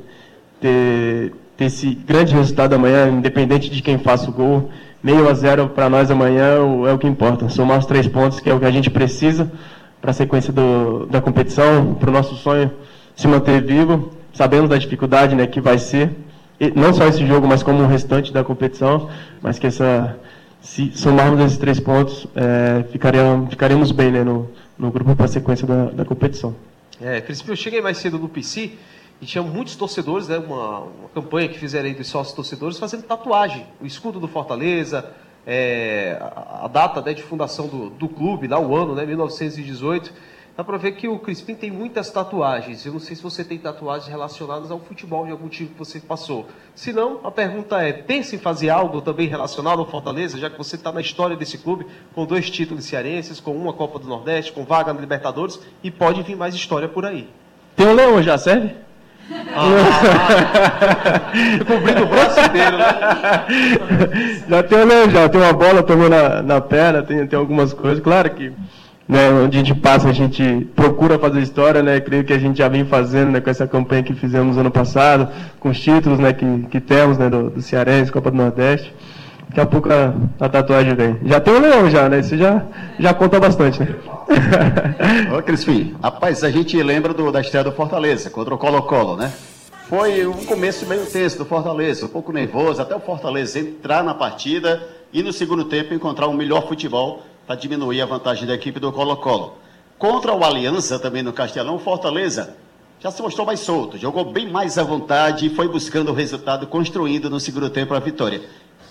ter ter esse grande resultado amanhã, independente de quem faça o gol. Meio a zero para nós amanhã é o que importa. Somar os três pontos, que é o que a gente precisa para a sequência do, da competição, para o nosso sonho se manter vivo. Sabemos da dificuldade né, que vai ser, e não só esse jogo, mas como o restante da competição, mas que essa, se somarmos esses três pontos, é, ficaremos, ficaremos bem né, no, no grupo para a sequência da, da competição. É, Crispim, eu cheguei mais cedo no PC e tinha muitos torcedores, né, uma, uma campanha que fizeram aí dos sócios torcedores fazendo tatuagem, o escudo do Fortaleza, é, a, a, data né, de fundação do, do clube, lá o ano, né, 1918. Dá para ver que o Crispim tem muitas tatuagens. Eu não sei se você tem tatuagens relacionadas ao futebol de algum tipo que você passou. Se não, a pergunta é: pensa em fazer algo também relacionado ao Fortaleza, já que você está na história desse clube, com dois títulos cearenses, com uma Copa do Nordeste, com vaga na Libertadores, e pode vir mais história por aí. Tem um leão já, serve? Ah, Cobrindo o braço inteiro, né? Já tem, né, já tem uma bola também na, na perna, tem, tem algumas coisas. Claro que né, onde a gente passa, a gente procura fazer história, né? Creio que a gente já vem fazendo né, com essa campanha que fizemos ano passado, com os títulos né, que, que temos né, do, do Cearense, Copa do Nordeste. Daqui a pouco a, a, tatuagem vem. Já tem o leão já, né? Isso já, já conta bastante, né? Ô, Crispim, rapaz, a gente lembra do, da estreia do Fortaleza, contra o Colo-Colo, né? Foi um começo meio tenso do Fortaleza, um pouco nervoso, até o Fortaleza entrar na partida e no segundo tempo encontrar um melhor futebol para diminuir a vantagem da equipe do Colo-Colo. Contra o Aliança, também no Castelão, Fortaleza já se mostrou mais solto, jogou bem mais à vontade e foi buscando o resultado, construindo no segundo tempo a vitória.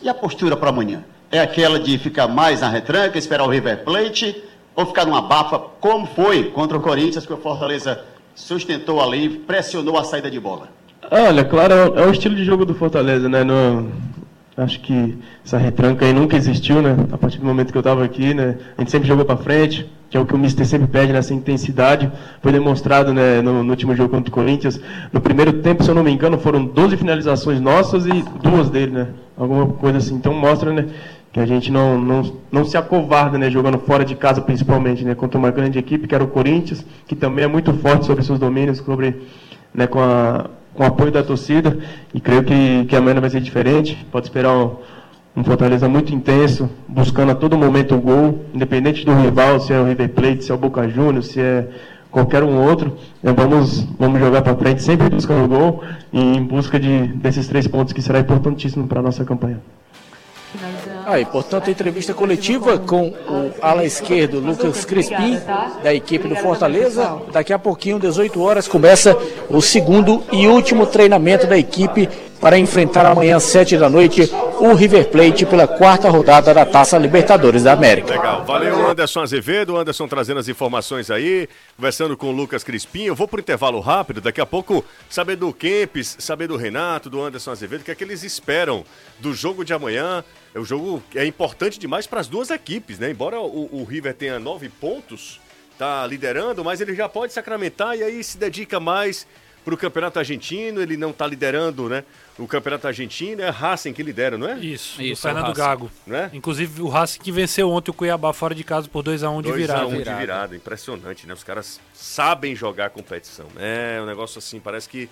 E a postura para amanhã? É aquela de ficar mais na retranca, esperar o River Plate, ou ficar numa bafa, como foi contra o Corinthians, que o Fortaleza sustentou ali, pressionou a saída de bola? Olha, claro, é o estilo de jogo do Fortaleza, né? No, acho que essa retranca aí nunca existiu, né? A partir do momento que eu estava aqui, né? A gente sempre jogou para frente, que é o que o Mister sempre pede nessa intensidade. Foi demonstrado né, no, no, último jogo contra o Corinthians. No primeiro tempo, se eu não me engano, foram 12 finalizações nossas e duas dele, né? Alguma coisa assim. Então mostra, né? Que a gente não, não, não se acovarda, né? Jogando fora de casa, principalmente, né? Contra uma grande equipe, que era o Corinthians, que também é muito forte sobre seus domínios, sobre, né, com a com apoio da torcida e creio que, que amanhã vai ser diferente. Pode esperar um, um Fortaleza muito intenso, buscando a todo momento o gol, independente do rival, se é o River Plate, se é o Boca Juniors, se é qualquer um outro. Né, vamos, vamos jogar para frente, sempre buscando o gol e em busca de, desses três pontos que será importantíssimo para a nossa campanha. Aí, portanto, entrevista coletiva com o ala esquerdo Lucas Crispim, da equipe do Fortaleza. Daqui a pouquinho, 18 horas, começa o segundo e último treinamento da equipe para enfrentar amanhã às 7 da noite o River Plate pela quarta rodada da Taça Libertadores da América. Legal, valeu Anderson Azevedo, Anderson trazendo as informações aí, conversando com o Lucas Crispim. Eu vou pro intervalo rápido, daqui a pouco saber do Kempis, saber do Renato, do Anderson Azevedo, o que é que eles esperam do jogo de amanhã. O jogo é importante demais para as duas equipes, né? Embora o, o River tenha nove pontos, tá liderando, mas ele já pode sacramentar e aí se dedica mais para o Campeonato Argentino, ele não está liderando, né? O Campeonato Argentino é Racing que lidera, não é? Isso, Isso, do Fernando é. Gago. Né? Inclusive o Racing que venceu ontem o Cuiabá fora de casa por 2x1 de 2 virada. a 1 de virada, impressionante, né? Os caras sabem jogar a competição. É um negócio assim, parece que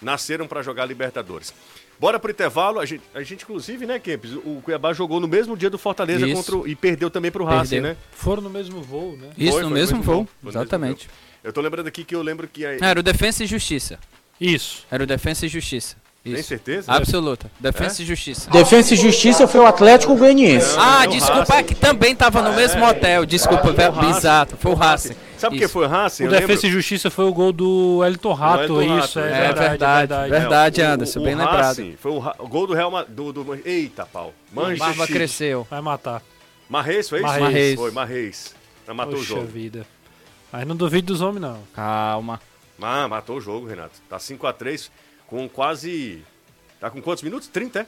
nasceram para jogar Libertadores. Bora pro intervalo, a gente, a gente inclusive, né, Kempis, o Cuiabá jogou no mesmo dia do Fortaleza Isso. contra o- e perdeu também pro Racing, Perdeu. né? Foram no mesmo voo, né? Isso, Foi, no foi mesmo voo. foi no mesmo Exatamente. voo. Eu tô lembrando aqui que eu lembro que... a- Era o Defensa e Justiça. Isso. Era o Defensa e Justiça. Tem Isso. certeza? Absoluta. Defensa É? e Justiça. Defesa e Justiça foi o Atlético Goianiense. Ah, é desculpa, é que também tava no mesmo hotel. Desculpa, Foi o Racing. exato. Foi o Racing. Sabe por que foi o Racing? O Eu Defesa lembro- e Justiça foi o gol do Elton Rato, Elton isso, Rato, é, é verdade, verdade, verdade. É, o- Anderson, o bem lembrado. Racing Foi o, ra- o gol do Real Ma- do, do Eita, pau. Manchester Barba City. cresceu. Vai matar. Marreis, foi isso? Marreis. Marreis. Foi, Marreis. Mas matou Poxa o jogo. vida. Mas não duvido dos homens, não. Calma. Ah, matou o jogo, Renato. Tá 5x3 com quase... Tá com quantos minutos? 30, é?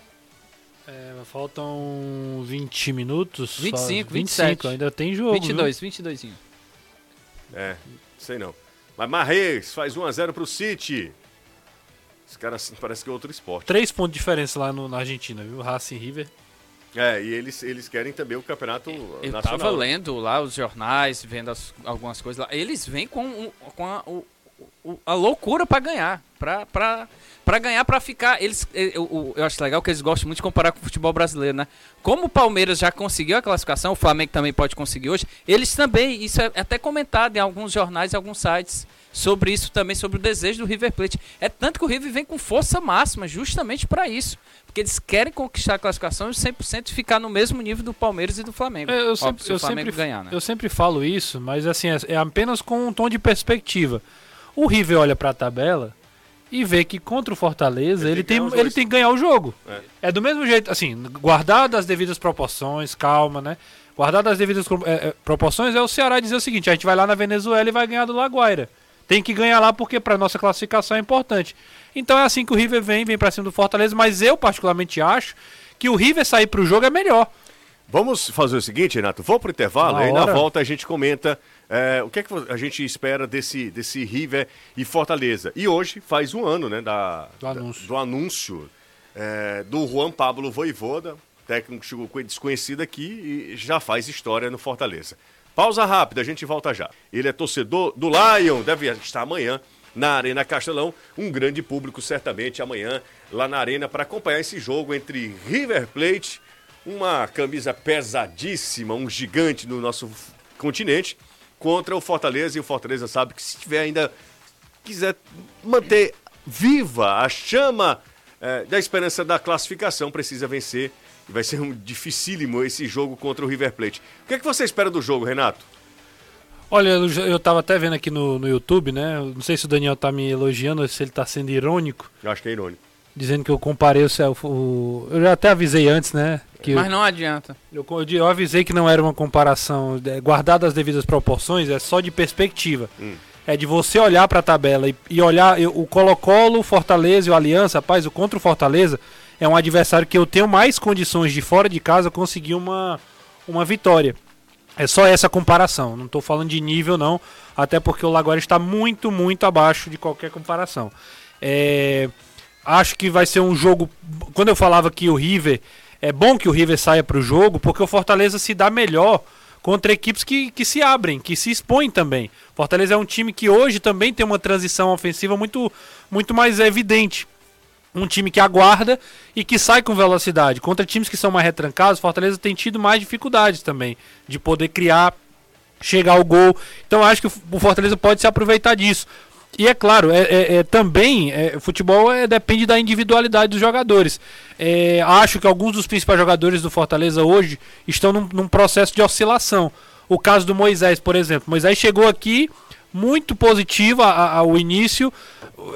É, faltam 20 minutos. 25, só- 27. ainda tem jogo. 22, 22. É, sei não. Mas Marreis faz 1x0 pro City. Esse cara assim, parece que é outro esporte. Três pontos de diferença lá no- na Argentina, viu? Racing River. É, e eles, eles querem também o campeonato Eu nacional. tava lendo lá os jornais, vendo as- algumas coisas lá. Eles vêm com, com a, o- a loucura pra ganhar. Pra, pra ganhar, pra ficar. Eles, eu, eu- eu acho legal que eles gostam muito de comparar com o futebol brasileiro, né? Como o Palmeiras já conseguiu a classificação, o Flamengo também pode conseguir hoje. Eles também, isso é até comentado em alguns jornais e alguns sites sobre isso também, sobre o desejo do River Plate. É tanto que o River vem com força máxima, justamente pra isso. Porque eles querem conquistar a classificação e 100% ficar no mesmo nível do Palmeiras e do Flamengo. É, eu Óbvio, sempre, se eu o Flamengo sempre, ganhar, né? eu sempre falo isso, mas assim, é, é apenas com um tom de perspectiva. O River olha pra tabela e vê que contra o Fortaleza ele, tem, ganhar os ele tem que ganhar o jogo. É. É. do mesmo jeito, assim, guardado as devidas proporções, calma, né? Guardado as devidas é, é, proporções, é o Ceará dizer o seguinte: a gente vai lá na Venezuela e vai ganhar do Laguaira. Tem que ganhar lá porque pra nossa classificação é importante. Então é assim que o River vem, vem pra cima do Fortaleza, mas eu particularmente acho que o River sair pro jogo é melhor. Vamos fazer o seguinte, Renato. Vamos pro intervalo, Na aí na volta a gente comenta é, o que é que a gente espera desse, desse River e Fortaleza. E hoje faz um ano, né, da, Do anúncio. da- do anúncio é, do Juan Pablo Voivoda, técnico desconhecido aqui e já faz história no Fortaleza. Pausa rápida, a gente volta já. Ele é torcedor do Lion, deve estar amanhã na Arena Castelão. Um grande público, certamente, amanhã lá na Arena para acompanhar esse jogo entre River Plate, uma camisa pesadíssima, um gigante no nosso continente, contra o Fortaleza. E o Fortaleza sabe que se tiver ainda quiser manter viva a chama eh, da esperança da classificação, precisa vencer. E vai ser um dificílimo esse jogo contra o River Plate. O que, é que você espera do jogo, Renato? Olha, eu, já- eu tava até vendo aqui no, no YouTube, né? Não sei se o Daniel tá me elogiando, ou se ele tá sendo irônico, Eu acho que é irônico. Dizendo que eu comparei o, céu- o- Eu já até avisei antes, né? Que Mas não adianta. eu, eu, eu avisei que não era uma comparação é, guardada as devidas proporções, é só de perspectiva. É de você olhar pra tabela e, e olhar eu- o Colo-Colo, o Fortaleza e o Aliança, rapaz, o contra o Fortaleza é um adversário que eu tenho mais condições de fora de casa conseguir uma, uma vitória. É só essa comparação, não estou falando de nível não, até porque o Laguara está muito, muito abaixo de qualquer comparação. É, acho que vai ser um jogo. Quando eu falava que o River é bom que o River saia para o jogo, porque o Fortaleza se dá melhor contra equipes que, que se abrem, que se expõem também. Fortaleza é um time que hoje também tem uma transição ofensiva muito, muito mais evidente um time que aguarda e que sai com velocidade. Contra times que são mais retrancados, Fortaleza tem tido mais dificuldades também de poder criar, chegar ao gol. Então acho que o Fortaleza pode se aproveitar disso. E é claro, é, é- é também é, futebol é, depende da individualidade dos jogadores. É, acho que alguns dos principais jogadores do Fortaleza hoje estão num, num processo de oscilação. O caso do Moisés, por exemplo. Moisés chegou aqui, muito positiva a- ao início.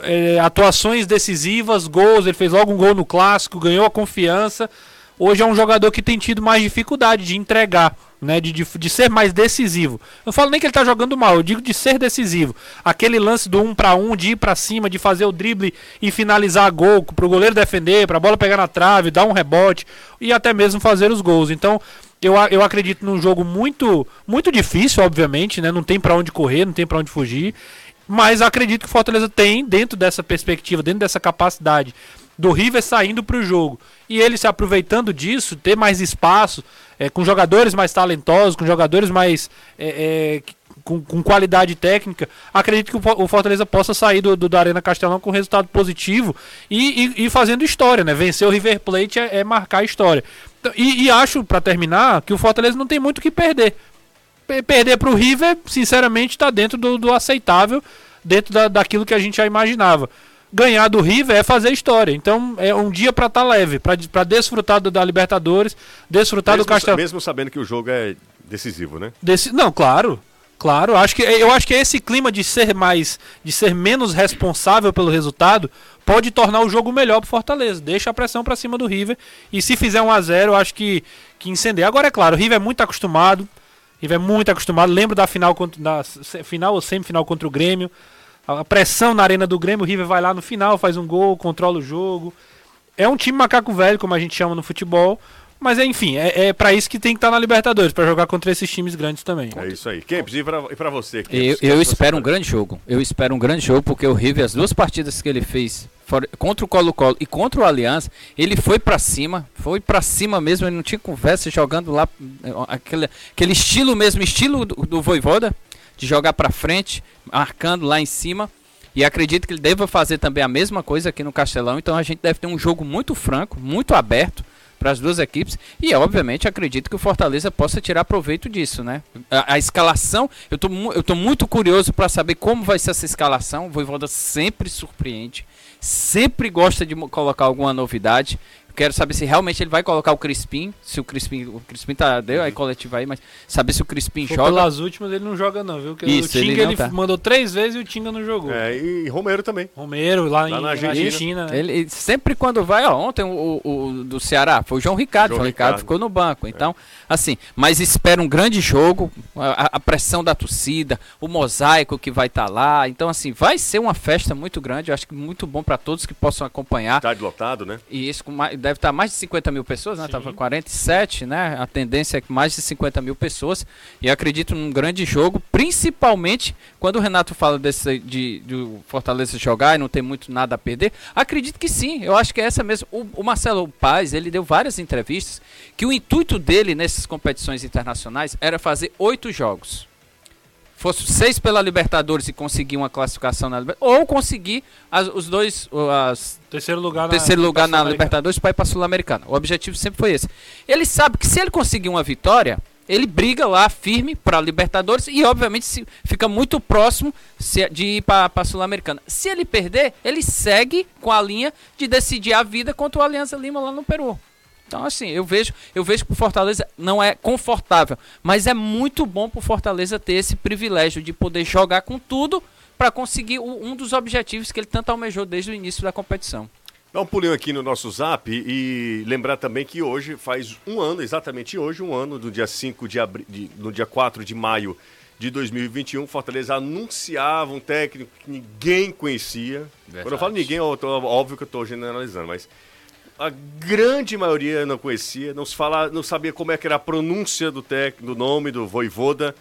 é, atuações decisivas, gols. Ele fez logo um gol no clássico, ganhou a confiança. Hoje é um jogador que tem tido mais dificuldade de entregar, né? De, de, de ser mais decisivo. Eu não falo nem que ele tá jogando mal, eu digo de ser decisivo. Aquele lance do um para um, de ir para cima, de fazer o drible e finalizar gol, pro goleiro defender, pra bola pegar na trave, dar um rebote e até mesmo fazer os gols. Então, eu, a- eu acredito num jogo muito muito difícil, obviamente, né? Não tem pra onde correr, não tem pra onde fugir. Mas acredito que o Fortaleza tem, dentro dessa perspectiva, dentro dessa capacidade do River saindo para o jogo e ele se aproveitando disso, ter mais espaço, é, com jogadores mais talentosos, com jogadores mais é, é, com, com qualidade técnica, acredito que o Fo- o Fortaleza possa sair do, do, da Arena Castelão com resultado positivo e, e, e fazendo história, né? Vencer o River Plate é, é marcar a história. Então, E, e acho, para terminar, que o Fortaleza não tem muito o que perder. Pe- Perder para o River, sinceramente, está dentro do, do aceitável, dentro da, daquilo que a gente já imaginava. Ganhar do River é fazer história. Então é um dia para estar leve, para desfrutar do, da Libertadores, desfrutar do Mesmo, Castelão. mesmo sabendo que o jogo é decisivo, né? Desse, não, claro. Claro, acho que eu acho que esse clima de ser mais de ser menos responsável pelo resultado pode tornar o jogo melhor pro Fortaleza. Deixa a pressão pra cima do River e se fizer 1 a 0, eu acho que que incendeia. Agora é claro, o River é muito acostumado. River é muito acostumado. Lembro da final contra da final ou semifinal contra o Grêmio. A pressão na arena do Grêmio, o River vai lá no final, faz um gol, controla o jogo. É um time macaco velho, como a gente chama no futebol. Mas é, enfim, é, é para isso que tem que estar na Libertadores, pra jogar contra esses times grandes também. É isso aí. Kempis, e pra, e pra você? Eu, Kempis? eu espero um grande jogo. Eu espero um grande jogo porque o River, as duas partidas que ele fez contra o Colo-Colo e contra o Aliança, ele foi pra cima, foi pra cima mesmo, ele não tinha conversa jogando lá eh, aquele, aquele estilo mesmo, estilo do, do Voivoda, de jogar pra frente, marcando lá em cima. E acredito que ele deva fazer também a mesma coisa aqui no Castelão. Então a gente deve ter um jogo muito franco, muito aberto para as duas equipes. E obviamente acredito que o Fortaleza possa tirar proveito disso, né? A, a escalação, eu tô, eu tô muito curioso para saber como vai ser essa escalação. O Voivoda sempre surpreende, sempre gosta de colocar alguma novidade. Quero saber se realmente ele vai colocar o Crispim, se o Crispim, o Crispim tá deu aí coletivo aí, mas saber se o Crispim For joga. pelas últimas ele não joga não, viu? Porque Isso, o ele Tinga não ele, tá. mandou três vezes e o Tinga não jogou. É, e Romero também. Romero lá, Lá em, na na Argentina. Argentina. né? Ele ele sempre quando vai, ó, ontem o, o- o do Ceará foi o João Ricardo, João João Ricardo, Ricardo. ficou no banco. Então, assim, mas espera um grande jogo, a, a pressão da torcida, o mosaico que vai estar lá. Então, assim, vai ser uma festa muito grande, eu acho que muito bom para todos que possam acompanhar. Estádio lotado, né? E isso com mais- deve estar mais de 50 mil pessoas, né? Tava 47, né? A tendência é que mais de 50 mil pessoas. E acredito num grande jogo, principalmente quando o Renato fala desse de, do Fortaleza jogar e não tem muito nada a perder. Acredito que sim, eu acho que é essa mesmo. O, o Marcelo Paz, ele deu várias entrevistas que o intuito dele nessas competições internacionais era fazer oito jogos fosse seis pela Libertadores e conseguir uma classificação na Libertadores, ou conseguir as- os dois, o- as, Terceiro lugar na, terceiro lugar na. Libertadores para ir para a Sul-Americana. O objetivo sempre foi esse. Ele sabe que se ele conseguir uma vitória, ele briga lá firme para a Libertadores e obviamente se, fica muito próximo se- de ir para a Sul-Americana. Se ele perder, ele segue com a linha de decidir a vida contra o Alianza Lima lá no Peru. Então, assim, eu vejo, eu vejo que o Fortaleza não é confortável, mas é muito bom para o Fortaleza ter esse privilégio de poder jogar com tudo para conseguir o- um dos objetivos que ele tanto almejou desde o início da competição. Dá um pulinho aqui no nosso zap e lembrar também que hoje faz um ano, exatamente hoje, um ano, do dia 5 de abril, de, no dia 4 de maio de 2021, Fortaleza anunciava um técnico que ninguém conhecia. Quando eu falo ninguém, óbvio que eu estou generalizando, mas a grande maioria não conhecia, não, se fala, não sabia como é que era a pronúncia do técnico, do nome do Voivoda.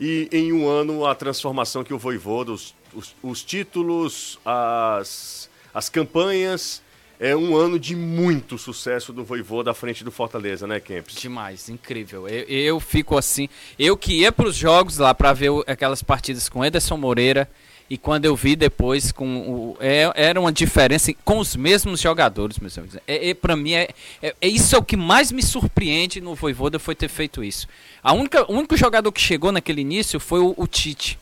E em um ano a transformação que o Voivoda, os, os, os títulos, as, as campanhas, é um ano de muito sucesso do Voivoda à frente do Fortaleza, né, Kempis? Demais, incrível. Eu, eu fico assim. Eu que ia para os jogos lá para ver aquelas partidas com Ederson Moreira e quando eu vi depois com o, é- era uma diferença com os mesmos jogadores, meus amigos. É, é, para mim é, é, é isso é o que mais me surpreende no Voivoda foi ter feito isso. A única, o único jogador que chegou naquele início foi o, o Tite.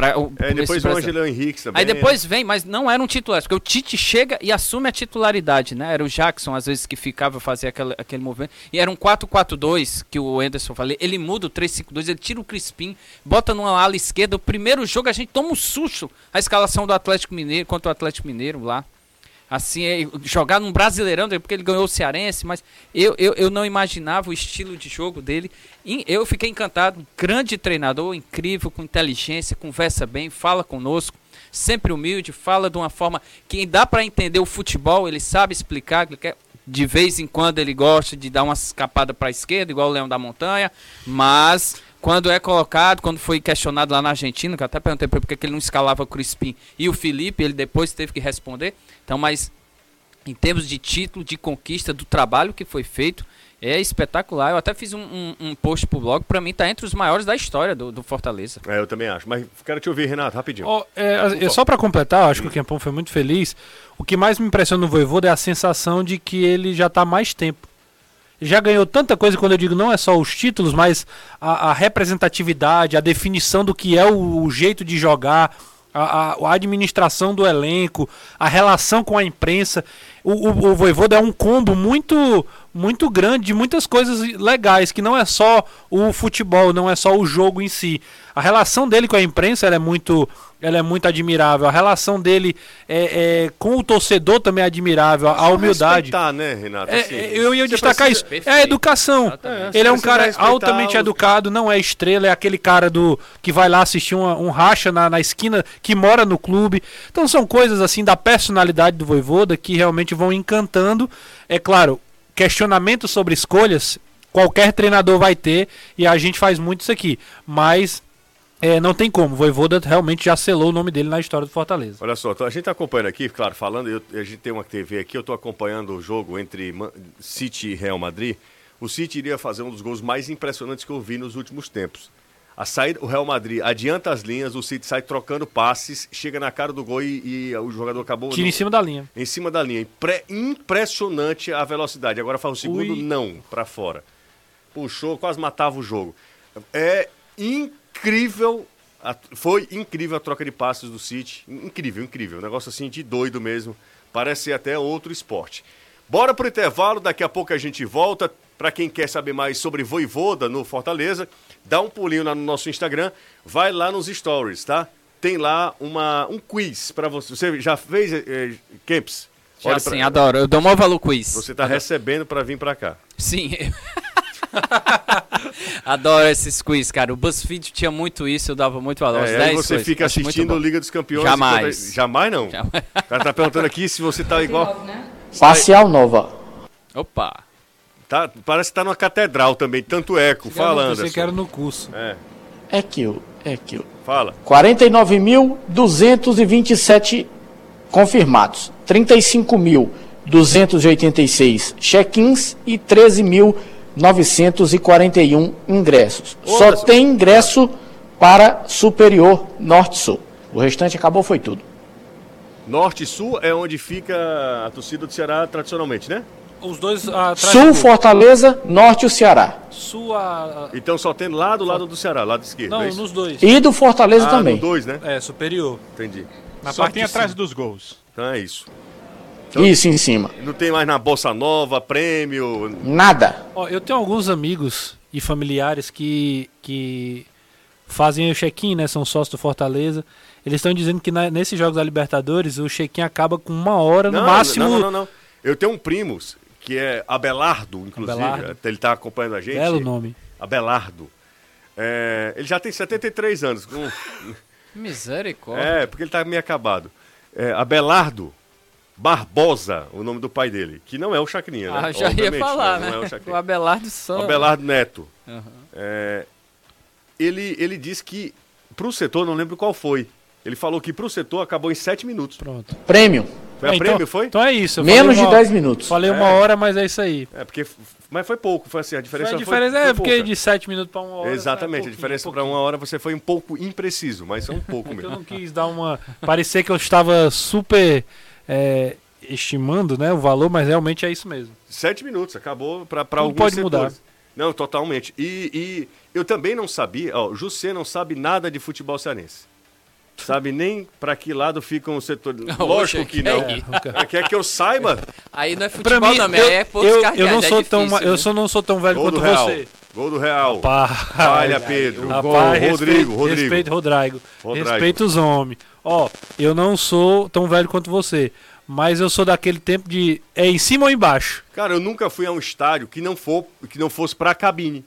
Pra, o, É, depois do o Henrique também. Aí depois vem, mas não era um titular, porque o Tite chega e assume a titularidade, né? Era o Jackson, às vezes, que ficava fazer aquele, aquele movimento. E era um 4-4-2 que o Anderson falei. Ele muda o 3-5-2, ele tira o Crispim, bota numa ala esquerda. O primeiro jogo a gente toma um susto. A escalação do Atlético Mineiro contra o Atlético Mineiro lá. Assim, é, jogar num brasileirão, porque ele ganhou o Cearense, mas eu, eu, eu não imaginava o estilo de jogo dele. Eu fiquei encantado. Grande treinador, incrível, com inteligência, conversa bem, fala conosco, sempre humilde, fala de uma forma que dá para entender o futebol, ele sabe explicar. ele quer- De vez em quando ele gosta de dar uma escapada para a esquerda, igual o Leão da Montanha, mas quando é colocado, quando foi questionado lá na Argentina, que eu até perguntei para ele porque que ele não escalava o Crispim e o Felipe, ele depois teve que responder. Então, mas em termos de título, de conquista, do trabalho que foi feito, é espetacular. Eu até fiz um, um, um post pro blog, para mim tá entre os maiores da história do, do Fortaleza. É, eu também acho. Mas quero te ouvir, Renato, rapidinho. Ó, é, é, só pra completar, acho que o Kempão foi muito feliz. O que mais me impressiona no Voivoda é a sensação de que ele já tá há mais tempo. Já ganhou tanta coisa, quando eu digo não é só os títulos, mas a, a representatividade, a definição do que é o, o jeito de jogar, a, a- administração do elenco, a relação com a imprensa. O, o, o Voivoda é um combo muito muito grande de muitas coisas legais, que não é só o futebol, não é só o jogo em si. A relação dele com a imprensa é muito ela é muito admirável. A relação dele é, é, com o torcedor também é admirável. A humildade. Né, Renato? É, Assim, é, eu ia destacar isso. É a educação. Ele é um cara altamente os- educado, não é estrela, é aquele cara do que vai lá assistir uma- um racha na, na esquina, que mora no clube. Então são coisas assim da personalidade do Voivoda que realmente vão encantando. É claro, questionamento sobre escolhas, qualquer treinador vai ter, e a gente faz muito isso aqui. Mas é, não tem como. O Voivoda realmente já selou o nome dele na história do Fortaleza. Olha só, a gente está acompanhando aqui, claro, falando, eu- a gente tem uma TV aqui, eu estou acompanhando o jogo entre City e Real Madrid. O City iria fazer um dos gols mais impressionantes que eu vi nos últimos tempos. A saída, o Real Madrid adianta as linhas, o City sai trocando passes, chega na cara do gol e, e o jogador acabou. Tira em cima da linha. Em cima da linha. Impre- impressionante a velocidade. Agora faz o segundo, Ui. não, para fora. Puxou, quase matava o jogo. É incrível. a- foi incrível a troca de passes do City. Incrível, incrível. Um negócio assim de doido mesmo. Parece até outro esporte. Bora pro intervalo, daqui a pouco a gente volta. Para quem quer saber mais sobre Voivoda no Fortaleza, dá um pulinho lá no nosso Instagram, vai lá nos stories, tá? Tem lá uma, um quiz para você. Você já fez, eh, Kemps? Já Olha pra- sim, adoro. Eu dou maior valor quiz. Você tá recebendo para vir para cá. Sim. Adoro esses quiz, cara. O BuzzFeed tinha muito isso, eu dava muito valor. É, aí 10 você coisas. fica assistindo. Liga dos Campeões. Jamais. quando- Jamais não. O cara tá perguntando aqui se você tá igual. Facial Nova. Opa. Tá, parece que tá numa catedral também, tanto eco. Fala, Você Anderson. que era no curso. É, É kill, é kill. fala. 49.227 confirmados, 35.286 check-ins e 13.941 ingressos. Só tem ingresso para Superior Norte-Sul. O restante acabou, foi tudo. Norte e Sul é onde fica a torcida do Ceará tradicionalmente, né? Os dois ah, atrás Sul, do- Fortaleza, Norte e o Ceará. Sul, a- a- Então só tem lá do lado do Ceará, lado esquerdo. Não, é nos dois. E do Fortaleza ah, também. No dois, né? É, superior. Entendi. Na Só parte tem atrás dos gols. Então é isso. Isso em cima. Não tem mais na Bossa Nova, prêmio. Nada. Ó, eu tenho alguns amigos e familiares que, que fazem o check-in, né? São sócios do Fortaleza. Eles estão dizendo que na- nesses jogos da Libertadores o check-in acaba com uma hora no Não, máximo. Não, não, não, não. Eu tenho um primo que é Abelardo, inclusive. Abelardo. Ele tá acompanhando a gente. Belo nome. Abelardo. É, ele já tem 73 anos. com- Misericórdia. É, porque ele tá meio acabado. É, Abelardo Barbosa, o nome do pai dele, que não é o Chacrinha, né? Ah, já ia Obviamente, falar, não né? é o o Chacrinha. Abelardo só. Abelardo Neto. Aham. É, ele, ele disse que pro setor, não lembro qual foi. Ele falou que pro setor acabou em 7 minutos. Pronto. Prêmio. Foi a É, então- prêmio, foi? Então é isso. eu Menos falei de uma- 10 minutos. Falei uma É. hora, mas é isso aí. É, porque. Mas foi pouco, foi assim, a diferença a foi- diferença foi é porque pouca. de 7 minutos para uma hora. Exatamente, é a diferença para uma hora você foi um pouco impreciso, mas é um pouco Eu mesmo. não quis dar uma. Parecer que eu estava super é, estimando né, o valor, mas realmente é isso mesmo. Sete minutos, acabou para alguns pode setores. mudar. Não, totalmente. E, e eu também não sabia, ó, o Jussê não sabe nada de futebol cearense. Sabe nem pra que lado fica o setor. Oxe, Lógico que que não. é Quer que eu saiba? Aí não é Pra futebol, mim, não, eu, é poucos eu, eu não é sou tão, difícil, eu né? só não sou tão velho Gol do quanto Real. você. Gol do Real. Falha, Pedro. Rapaz, Gol. respeito, Rodrigo, Rodrigo. Respeito, Rodrigo. Rodrigo. Respeito os homens. Ó, eu não sou tão velho quanto você. Mas eu sou daquele tempo de. É em cima ou embaixo? Cara, eu nunca fui a um estádio que não, for, que não fosse pra cabine.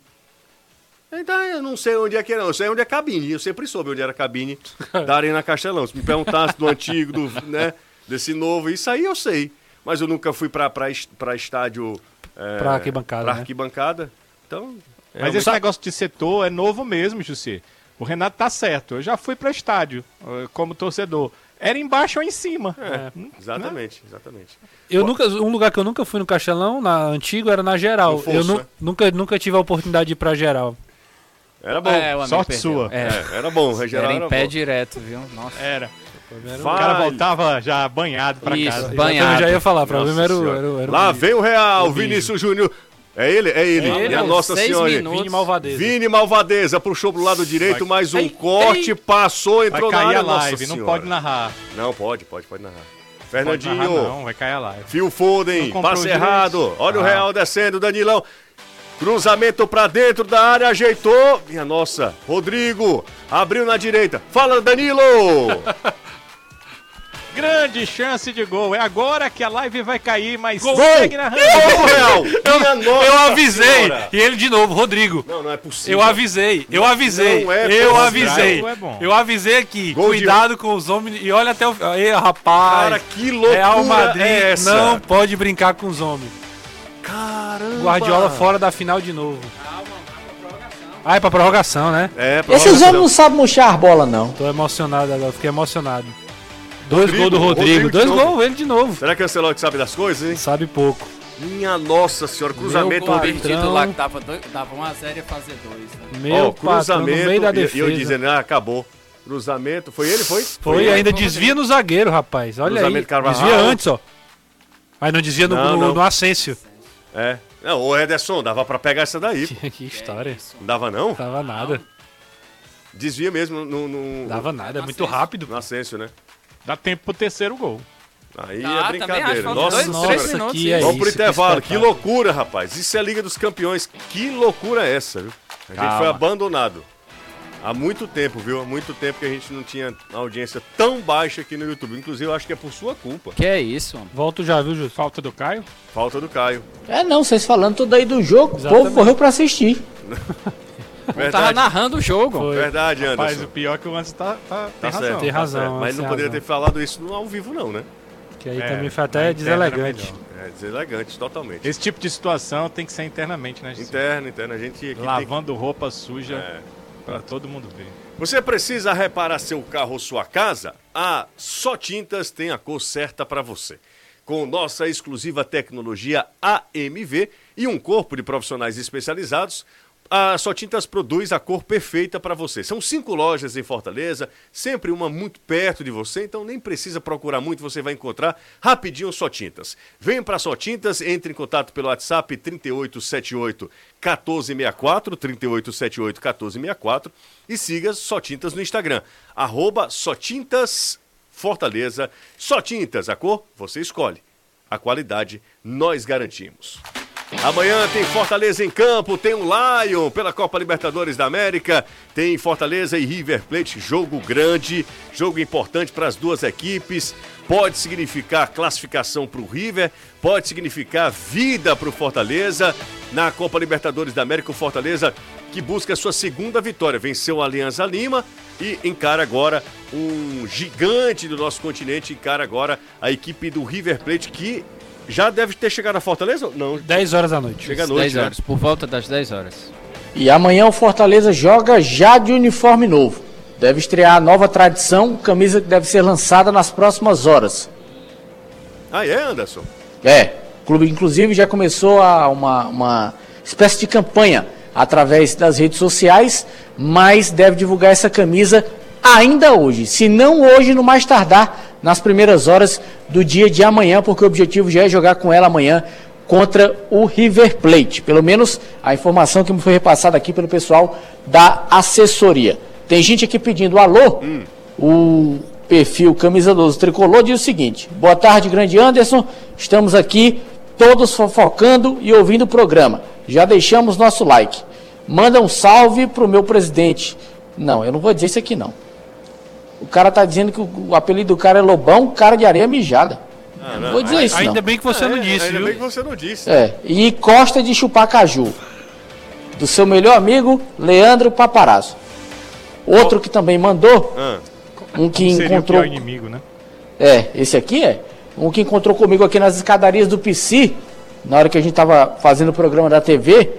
Então eu não sei onde é que era, eu sei onde é cabine. Eu sempre soube onde era a cabine da Arena Castelão. Se me perguntasse do antigo, do, né, desse novo, isso aí eu sei. Mas eu nunca fui pra estádio. É, Pra arquibancada, Pra né? arquibancada. Então. Mas esse negócio de setor é novo mesmo, Jussi. O Renato tá certo. Eu já fui para estádio eh, como torcedor. Era embaixo ou em cima. É, exatamente, exatamente. Eu nunca, um lugar que eu nunca fui no Castelão, na antigo, era na geral. Eu nu- né? nunca, nunca tive a oportunidade de ir pra geral. Era bom. É, o Sorte perdeu. sua. É. É, era bom, o geral Era em era pé bom. direto, viu? Nossa. Era. O Vai. cara voltava já banhado pra Isso, casa. banhado. Eu já ia falar, era, o- Senhora. era, o- era o Lá bicho. vem o Real, O. Vinícius Júnior. É ele? É ele. É ele, é, Nossa seis Senhora. minutos. Vini Malvadeza. Vini Malvadeza puxou pro lado direito, mais um Ei, corte, ei. passou, Vai entrou na cair área. a Nossa live, não pode narrar. Não, pode, pode, pode narrar. Pode Fernandinho, narrar não, vai cair a live. Phil Foden, passe o errado. Olha o Ah. Real descendo, Danilão. Cruzamento pra dentro da área, ajeitou. Minha nossa, Rodrigo abriu na direita. Fala, Danilo! Grande chance de gol. É agora que a live vai cair, mas Gol! segue narrando. Gol Real! Minha nossa Eu avisei! Senhora. E ele de novo, Rodrigo. Não, não é possível. Eu avisei, eu avisei, Não é eu avisei. É. Eu avisei aqui, Gol de- cuidado com os homens. E olha até o. Aí, rapaz. Cara, que loucura Real Madrid é essa? não pode brincar com os homens. Caramba! Guardiola fora da final de novo. Ah, é pra prorrogação, né? É, Esses prorrogação. homens não sabem murchar a bola, não. Tô emocionado agora, fiquei emocionado. Dois Rodrigo, gols do Rodrigo, Rodrigo dois gols, ele de novo. Será que o Ancelotti sabe das coisas, hein? Sabe pouco. Minha nossa senhora, cruzamento. Gol patrão. perdido lá que dava, dois, dava 1x0 e ia fazer 2. Né? Meu Ó, patrão, no meio da defesa. E eu dizendo, ah, acabou. Cruzamento. Foi ele, foi? Foi, ele, ainda foi desvia no zagueiro, rapaz. Olha aí. Cruzamento Carvajal. Desvia antes, ó. Mas não desvia no, Não, no, não. no Asensio. É. Não, o Ederson, dava pra pegar essa daí. Que, que história. Não dava não? Dava nada. Desvia mesmo no... no Dava nada, é muito rápido. No Ascenso, né? Dá tempo pro terceiro gol. Aí Dá, é brincadeira. acho, Nossa dois, Nossa, minutos, que é Vamos pro isso, que intervalo. Que espetáculo. loucura, rapaz. Isso é a Liga dos Campeões. Que loucura é essa, viu? A gente Calma. foi abandonado. Há muito tempo, viu? Há muito tempo que a gente não tinha audiência tão baixa aqui no YouTube. Inclusive, eu acho que é por sua culpa. Que é isso, mano. Volto já, viu, Júlio? Falta do Caio? Falta do Caio. É não, vocês falando tudo aí do jogo, o Exatamente. povo correu pra assistir. Tava Verdade, narrando o jogo. Foi. verdade Anderson. o pior é que o Anderson tá, tá- tem Tá razão. certo, Tem tá razão, certo. Mas não poderia razão. ter falado isso no ao vivo, não, né? Que aí É, também foi até deselegante. É deselegante, totalmente. Esse tipo de situação tem que ser internamente, né? Gisele? Interno, interno. A gente aqui tem que- Lavando roupa suja É. pra todo mundo ver. Você precisa reparar seu carro ou sua casa? A Só Tintas tem a cor certa para você. Com nossa exclusiva tecnologia AMV e um corpo de profissionais especializados, a Só Tintas produz a cor perfeita para você. São cinco lojas em Fortaleza, sempre uma muito perto de você, então nem precisa procurar muito, você vai encontrar rapidinho Só Tintas. Venha para Só Tintas, entre em contato pelo WhatsApp 3878 1464, 3878 1464 e siga Só Tintas no Instagram, arroba Só Tintas Fortaleza. Só Tintas, a cor você escolhe. A qualidade nós garantimos. Amanhã tem Fortaleza em campo, tem o Lion pela Copa Libertadores da América, tem Fortaleza e River Plate, jogo grande, jogo importante para as duas equipes. Pode significar classificação para o River, pode significar vida para o Fortaleza. Na Copa Libertadores da América, o Fortaleza que busca sua segunda vitória, venceu a Alianza Lima e encara agora um gigante do nosso continente, encara agora a equipe do River Plate que já deve ter chegado a Fortaleza? Não, 10 horas da noite. chega à noite, 10 né? horas, por volta das 10 horas. E amanhã o Fortaleza joga já de uniforme novo. Deve estrear a nova tradição, camisa que deve ser lançada nas próximas horas. Ah, é, Anderson? É, o clube inclusive já começou a uma, uma espécie de campanha através das redes sociais, mas deve divulgar essa camisa ainda hoje. Se não hoje, no mais tardar, nas primeiras horas do dia de amanhã, porque o objetivo já é jogar com ela amanhã contra o River Plate. Pelo menos a informação que me foi repassada aqui pelo pessoal da assessoria. Tem gente aqui pedindo alô. o perfil Camisa 12 Tricolor diz o seguinte: Boa tarde, grande Anderson. Estamos aqui todos fofocando e ouvindo o programa. Já deixamos nosso like. Manda um salve pro meu presidente. Não, eu não vou dizer isso aqui não. O cara tá dizendo que o, o apelido do cara é Lobão, cara de areia mijada. Ah, não vou dizer isso Ainda não. bem que você É, não disse, Ainda viu? bem que você não disse. É, e Costa de chupar caju. Do seu melhor amigo, Leandro Paparazzo. Outro que também mandou, Ah, um que o encontrou. pior inimigo, né? É, esse aqui é. Um que encontrou comigo aqui nas escadarias do PC, na hora que a gente tava fazendo o programa da TV.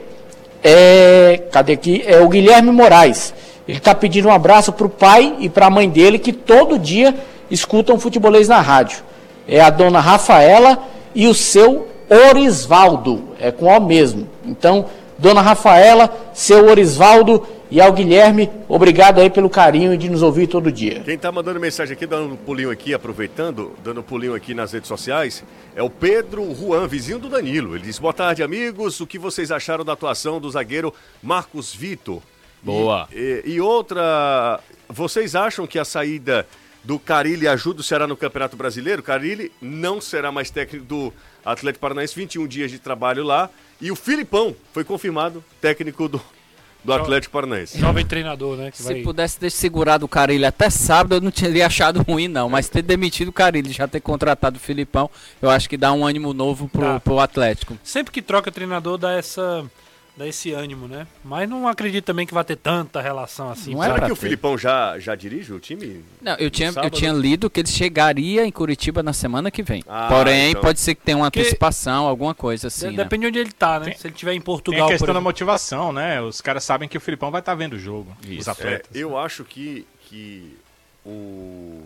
É. Cadê aqui? É o Guilherme Moraes. Ele tá pedindo um abraço pro pai e pra mãe dele que todo dia escutam futebolês na rádio. É a dona Rafaela e o seu Orisvaldo. É com O mesmo. Então, dona Rafaela, seu Orisvaldo e ao Guilherme, obrigado aí pelo carinho de nos ouvir todo dia. Quem tá mandando mensagem aqui, dando um pulinho aqui, aproveitando, dando um pulinho aqui nas redes sociais, é o Pedro Juan, vizinho do Danilo. Ele diz: Boa tarde, amigos. O que vocês acharam da atuação do zagueiro Marcos Vitor? Boa. E, e outra, vocês acham que a saída do Carilli ajuda o Ceará no Campeonato Brasileiro? Carilli não será mais técnico do Atlético Paranaense, 21 dias de trabalho lá. E o Filipão foi confirmado técnico do, do Atlético Paranaense. Jovem treinador, né? Que Se vai... pudesse ter segurado o Carilli até sábado, eu não teria achado ruim, não. Mas ter demitido o Carilli, já ter contratado o Filipão, eu acho que dá um ânimo novo pro, Tá. pro Atlético. Sempre que troca treinador dá essa dá esse ânimo, né? Mas não acredito também que vai ter tanta relação assim. Não é Será pra que o ter. Filipão já, já dirige o time? Não, eu tinha, eu tinha lido que ele chegaria em Curitiba na semana que vem. Ah, Porém, então. pode ser que tenha uma antecipação, alguma coisa De- assim. né? Depende onde ele tá, né? Tem- Se ele tiver em Tem Portugal, a por questão da motivação, né? Os caras sabem que o Filipão vai estar vendo o jogo. Os Isso. É, atletas. eu acho que, que o.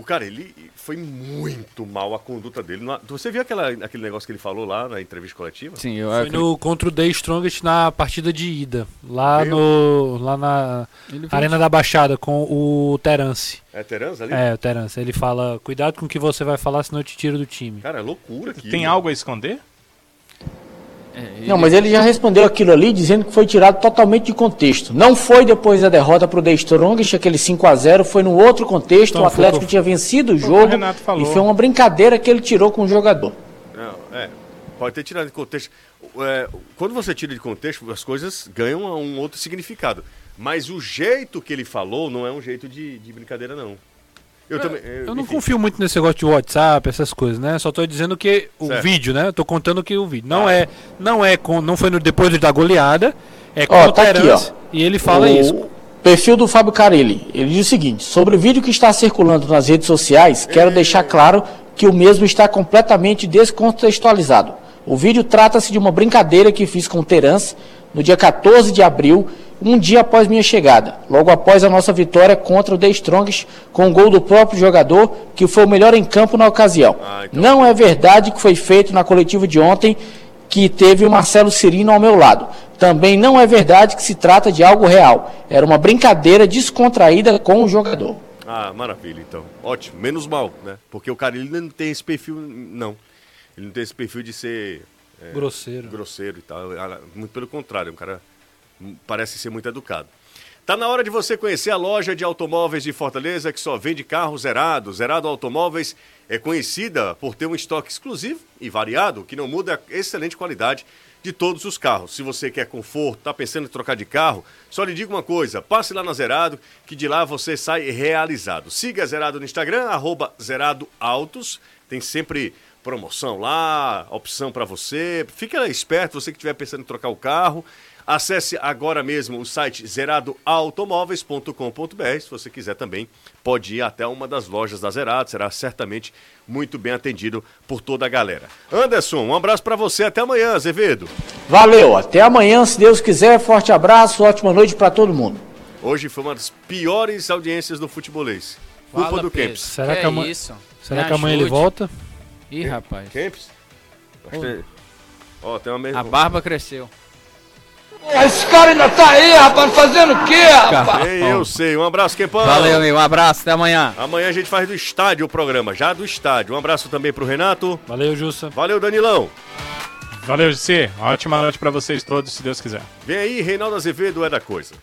O cara, ele foi muito mal a conduta dele. Você viu aquela, aquele negócio que ele falou lá na entrevista coletiva? Sim, eu Foi no, contra o The Strongest na partida de ida. Lá, no, lá na Ele fez- Arena da Baixada com o Terence. É Terans ali? É, o Terence. Ele fala: Cuidado com o que você vai falar, senão eu te tiro do time. Cara, é loucura aqui. Tem algo a esconder? É, Não, mas ele já respondeu aquilo ali dizendo que foi tirado totalmente de contexto. Não foi depois da derrota pro The Strongest, aquele 5 a 0 foi no outro contexto. Então, o Atlético foi- tinha vencido o o o jogo Renato falou. e foi uma brincadeira que ele tirou com o jogador. Não, é. Pode ter tirado de contexto. É, quando você tira de contexto, as coisas ganham um outro significado. Mas o jeito que ele falou não é um jeito de, de brincadeira, não. Eu, também. Eu não enfim. confio muito nesse negócio de WhatsApp, essas coisas, né? Só tô dizendo que o Certo. vídeo, né? Eu tô contando que o vídeo. Não é. Não é com. Não foi no, depois da goleada. É com Ó, o tá aqui, ó. E ele fala o isso. Perfil do Fábio Carilli. Ele diz o seguinte: sobre o vídeo que está circulando nas redes sociais, quero deixar claro que o mesmo está completamente descontextualizado. O vídeo trata-se de uma brincadeira que fiz com o Terence no dia 14 de abril, um dia após minha chegada, logo após a nossa vitória contra o The Strongest, com o gol do próprio jogador, que foi o melhor em campo na ocasião. Ah, então- Não é verdade que foi feito na coletiva de ontem que teve o Marcelo Cirino ao meu lado. Também não é verdade que se trata de algo real. Era uma brincadeira descontraída com o jogador. Ah, maravilha, então. Ótimo, menos mal, né? Porque o cara ele não tem esse perfil, não. Ele não tem esse perfil de ser é, Grosseiro. grosseiro e tal. Muito pelo contrário, um cara parece ser muito educado. Tá na hora de você conhecer a loja de automóveis de Fortaleza que só vende carros zerados. Zerado Automóveis é conhecida por ter um estoque exclusivo e variado que não muda a excelente qualidade de todos os carros. Se você quer conforto, está pensando em trocar de carro, só lhe digo uma coisa, passe lá na Zerado, que de lá você sai realizado. Siga a Zerado no Instagram, arroba Zerado Autos, tem sempre promoção lá, opção para você. Fica esperto, você que estiver pensando em trocar o carro. Acesse agora mesmo o site zeradoautomóveis.com.br. Se você quiser também, pode ir até uma das lojas da Zerado, será certamente muito bem atendido por toda a galera. Anderson, um abraço para você, até amanhã, Azevedo. Valeu, até amanhã, se Deus quiser. Forte abraço, ótima noite para todo mundo. Hoje foi uma das piores audiências do futebolês. Culpa Fala, do Pedro. Kempis. Será Que que, amanhã, isso? será Me que amanhã ele volta? Ih, rapaz. Que- Ó, tem uma mesma. A barba cresceu. Esse cara ainda tá aí, rapaz, fazendo o quê, rapaz? Ei, eu sei. Um abraço, Kempão. Valeu, amigo. Um abraço. Até amanhã. Amanhã a gente faz do estádio o programa, já do estádio. Um abraço também pro Renato. Valeu, Jussa. Valeu, Danilão. Valeu, GC. Ótima noite pra vocês todos, se Deus quiser. Vem aí, Reinaldo Azevedo é da coisa.